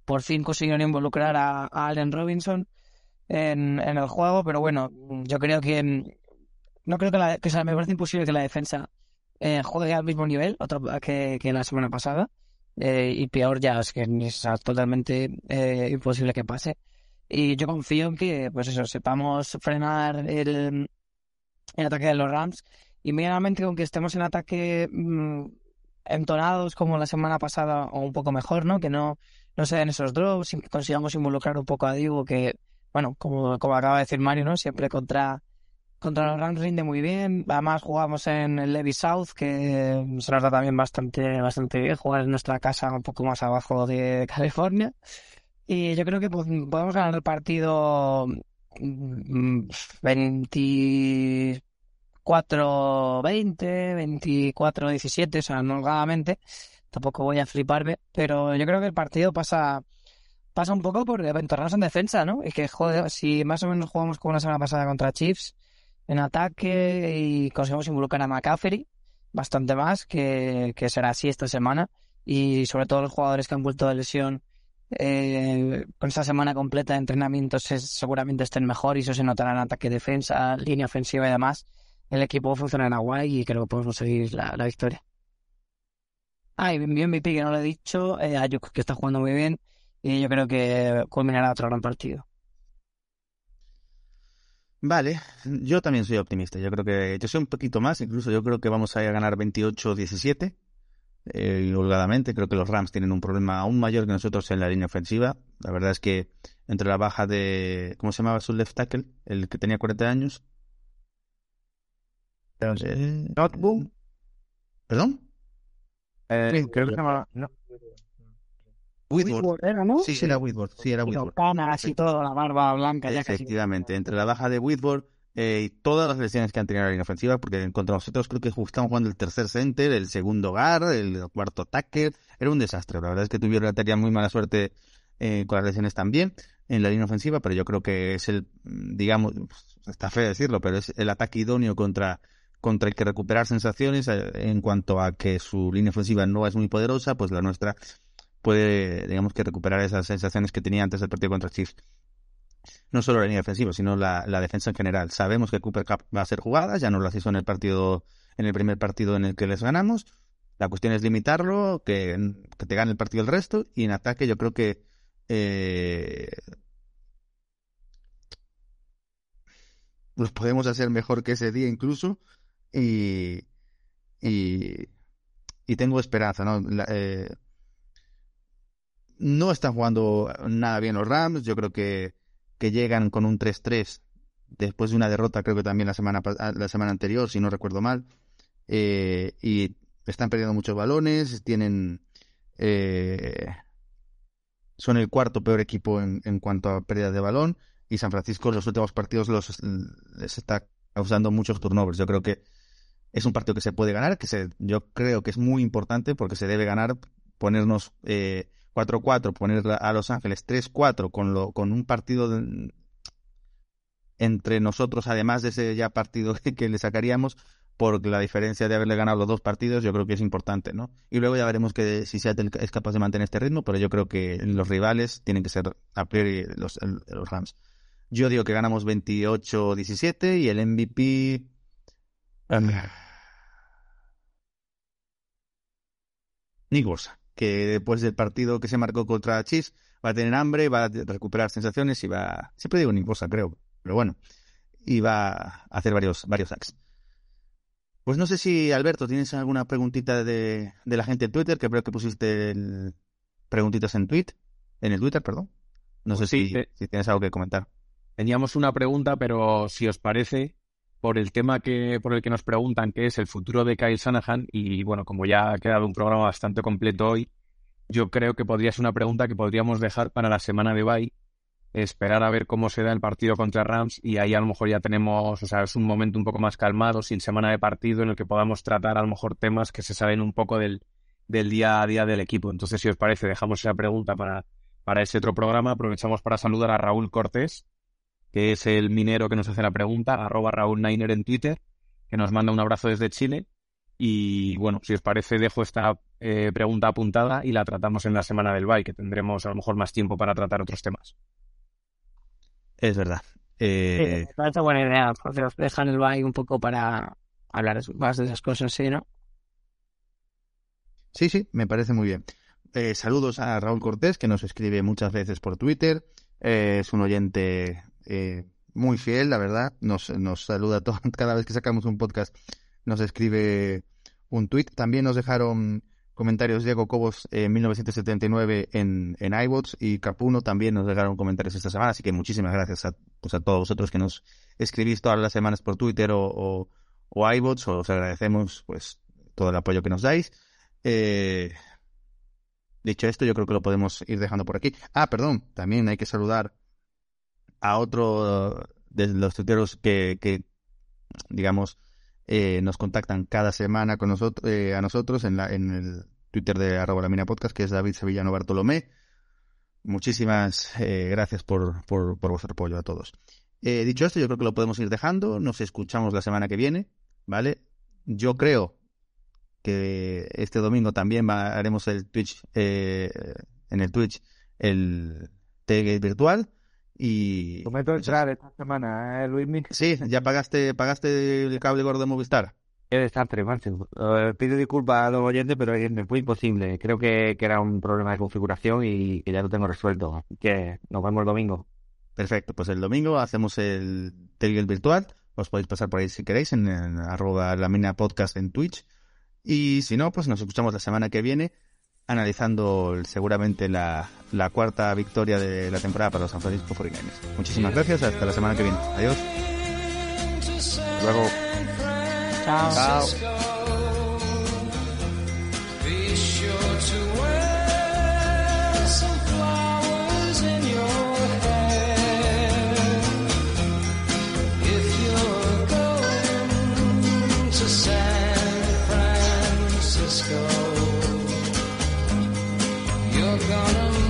por fin consiguieron involucrar a, Allen Robinson en, en el juego, pero bueno, yo creo que no creo que, la, que me parece imposible que la defensa eh, juegue al mismo nivel otra, que, que la semana pasada. Eh, y peor ya, es que es totalmente eh, imposible que pase. Y yo confío en que, pues eso, sepamos frenar el, el ataque de los Rams y medianamente aunque estemos en ataque mmm, entonados como la semana pasada o un poco mejor, ¿no? Que no, no se den esos drops, consigamos involucrar un poco a Diego que, bueno, como, como acaba de decir Mario, ¿no? Siempre contra contra los Rams rinde muy bien. Además jugamos en el Levy South, que se nos da también bastante, bastante bien. Jugar en nuestra casa un poco más abajo de California. Y yo creo que podemos ganar el partido 24-20, 24-17, o sea, holgadamente. Tampoco voy a fliparme, pero yo creo que el partido pasa pasa un poco por aventurarnos en defensa, ¿no? Y que, joder, si más o menos jugamos como la semana pasada contra Chiefs, en ataque y conseguimos involucrar a McCaffrey bastante más, que, que será así esta semana. Y sobre todo los jugadores que han vuelto de lesión eh, con esta semana completa de entrenamientos seguramente estén mejor y eso se notará en ataque, defensa, línea ofensiva y demás. El equipo funcionará guay y creo que podemos conseguir la, la victoria. Ah, y MVP que no lo he dicho, eh, Ayuk, que está jugando muy bien y yo creo que culminará otro gran partido. Vale, yo también soy optimista. Yo creo que yo soy un poquito más, incluso yo creo que vamos a, ir a ganar 28-17 eh, holgadamente. Creo que los Rams tienen un problema aún mayor que nosotros en la línea ofensiva. La verdad es que entre la baja de ¿cómo se llamaba su left tackle? El que tenía 40 años. Eh, Noteboom. ¿Perdón? Eh, creo que se llama no. Whitworth. Whitworth era, ¿no? Sí, era Whitworth. Sí, era Whitworth. canas y todo, la barba blanca ya casi. Efectivamente, entre la baja de Whitworth eh, y todas las lesiones que han tenido en la línea ofensiva, porque contra nosotros creo que estamos jugando el tercer center, el segundo guard, el cuarto tackle, era un desastre. La verdad es que tuvieron la tarea muy mala suerte eh, con las lesiones también en la línea ofensiva, pero yo creo que es el, digamos, está feo decirlo, pero es el ataque idóneo contra contra el que recuperar sensaciones eh, en cuanto a que su línea ofensiva no es muy poderosa, pues la nuestra puede, digamos que recuperar esas sensaciones que tenía antes del partido contra Chiefs. No solo la línea defensiva, sino la, la defensa en general. Sabemos que Cooper Cup va a hacer jugadas, ya no las hizo en el partido, en el primer partido en el que les ganamos. La cuestión es limitarlo, que, que te gane el partido el resto, y en ataque yo creo que eh, los podemos hacer mejor que ese día incluso, y, y, y tengo esperanza, ¿no? La, eh, no están jugando nada bien los Rams. Yo creo que, que llegan con un 3-3 después de una derrota, creo que también la semana, la semana anterior, si no recuerdo mal. Eh, y están perdiendo muchos balones. Tienen. Eh, son el cuarto peor equipo en, en cuanto a pérdida de balón. Y San Francisco, en los últimos partidos, los, les está causando muchos turnovers. Yo creo que es un partido que se puede ganar, que se, yo creo que es muy importante porque se debe ganar, ponernos eh, 4-4, poner a Los Ángeles 3-4 con, lo, con un partido de, entre nosotros, además de ese ya partido que, que, le sacaríamos, por la diferencia de haberle ganado los dos partidos, yo creo que es importante, ¿no? Y luego ya veremos que si Seattle es capaz de mantener este ritmo, pero yo creo que los rivales tienen que ser a priori los, los Rams. Yo digo que ganamos 28-17 y el MVP... Nick Bosa que después del partido que se marcó contra Chiefs va a tener hambre, va a recuperar sensaciones y va, siempre digo ni cosa creo, pero bueno, y va a hacer varios, varios hacks. Pues no sé si, Alberto, tienes alguna preguntita de, de la gente en Twitter, que creo que pusiste el, preguntitas en tweet, en el Twitter, perdón. No pues sé sí, si, te... si tienes algo que comentar. Teníamos una pregunta, pero si os parece, por el tema que por el que nos preguntan, que es el futuro de Kyle Shanahan, y bueno, como ya ha quedado un programa bastante completo hoy, yo creo que podría ser una pregunta que podríamos dejar para la semana de bye, esperar a ver cómo se da el partido contra Rams y ahí a lo mejor ya tenemos, o sea, es un momento un poco más calmado, sin semana de partido, en el que podamos tratar a lo mejor temas que se salen un poco del, del día a día del equipo. Entonces, si os parece, dejamos esa pregunta para, para ese otro programa. Aprovechamos para saludar a Raúl Cortés, que es el minero que nos hace la pregunta, arroba Raúl Nainer en Twitter, que nos manda un abrazo desde Chile. Y bueno, si os parece, dejo esta eh, pregunta apuntada y la tratamos en la semana del bye, que tendremos a lo mejor más tiempo para tratar otros temas. Es verdad. Eh... Sí, me parece buena idea, porque os dejan el bye un poco para hablar más de esas cosas, ¿sí, no? Sí, sí, me parece muy bien. Eh, saludos a Raúl Cortés, que nos escribe muchas veces por Twitter. Eh, es un oyente eh, muy fiel, la verdad. Nos, nos saluda todo, cada vez que sacamos un podcast. Nos escribe un tweet. También nos dejaron comentarios Diego Cobos en 1979 en, en iBots y Capuno también nos dejaron comentarios esta semana. Así que muchísimas gracias a, pues a todos vosotros que nos escribís todas las semanas por Twitter o, o, o iBots. Os agradecemos pues todo el apoyo que nos dais. Eh, dicho esto, yo creo que lo podemos ir dejando por aquí. Ah, perdón, también hay que saludar a otro de los tuiteros que, que digamos, eh, nos contactan cada semana con nosotros, eh, a nosotros en, la, en el Twitter de arroba la mina podcast, que es David Sevillano Bartolomé. Muchísimas eh, gracias por, por, por, vuestro apoyo a todos. Eh, dicho esto, yo creo que lo podemos ir dejando. Nos escuchamos la semana que viene, ¿vale? Yo creo que este domingo también haremos el Twitch, eh, en el Twitch, el Tailgate virtual. Y. Prometo entrar esta semana, ¿eh, Luis Sí, ya pagaste, pagaste el cable gordo de Movistar. Qué desastre, Martín. Uh, pido disculpas a los oyentes, pero me fue imposible. Creo que, que, era un problema de configuración y que ya lo tengo resuelto. Que nos vemos el domingo. Perfecto, pues el domingo hacemos el Tailgate virtual. Os podéis pasar por ahí si queréis, en, en arroba la mina podcast en Twitch. Y si no, pues nos escuchamos la semana que viene analizando seguramente la, la cuarta victoria de la temporada para los San Francisco 49ers. Muchísimas gracias, hasta la semana que viene. Adiós. Luego. Chao. Chao. San Francisco.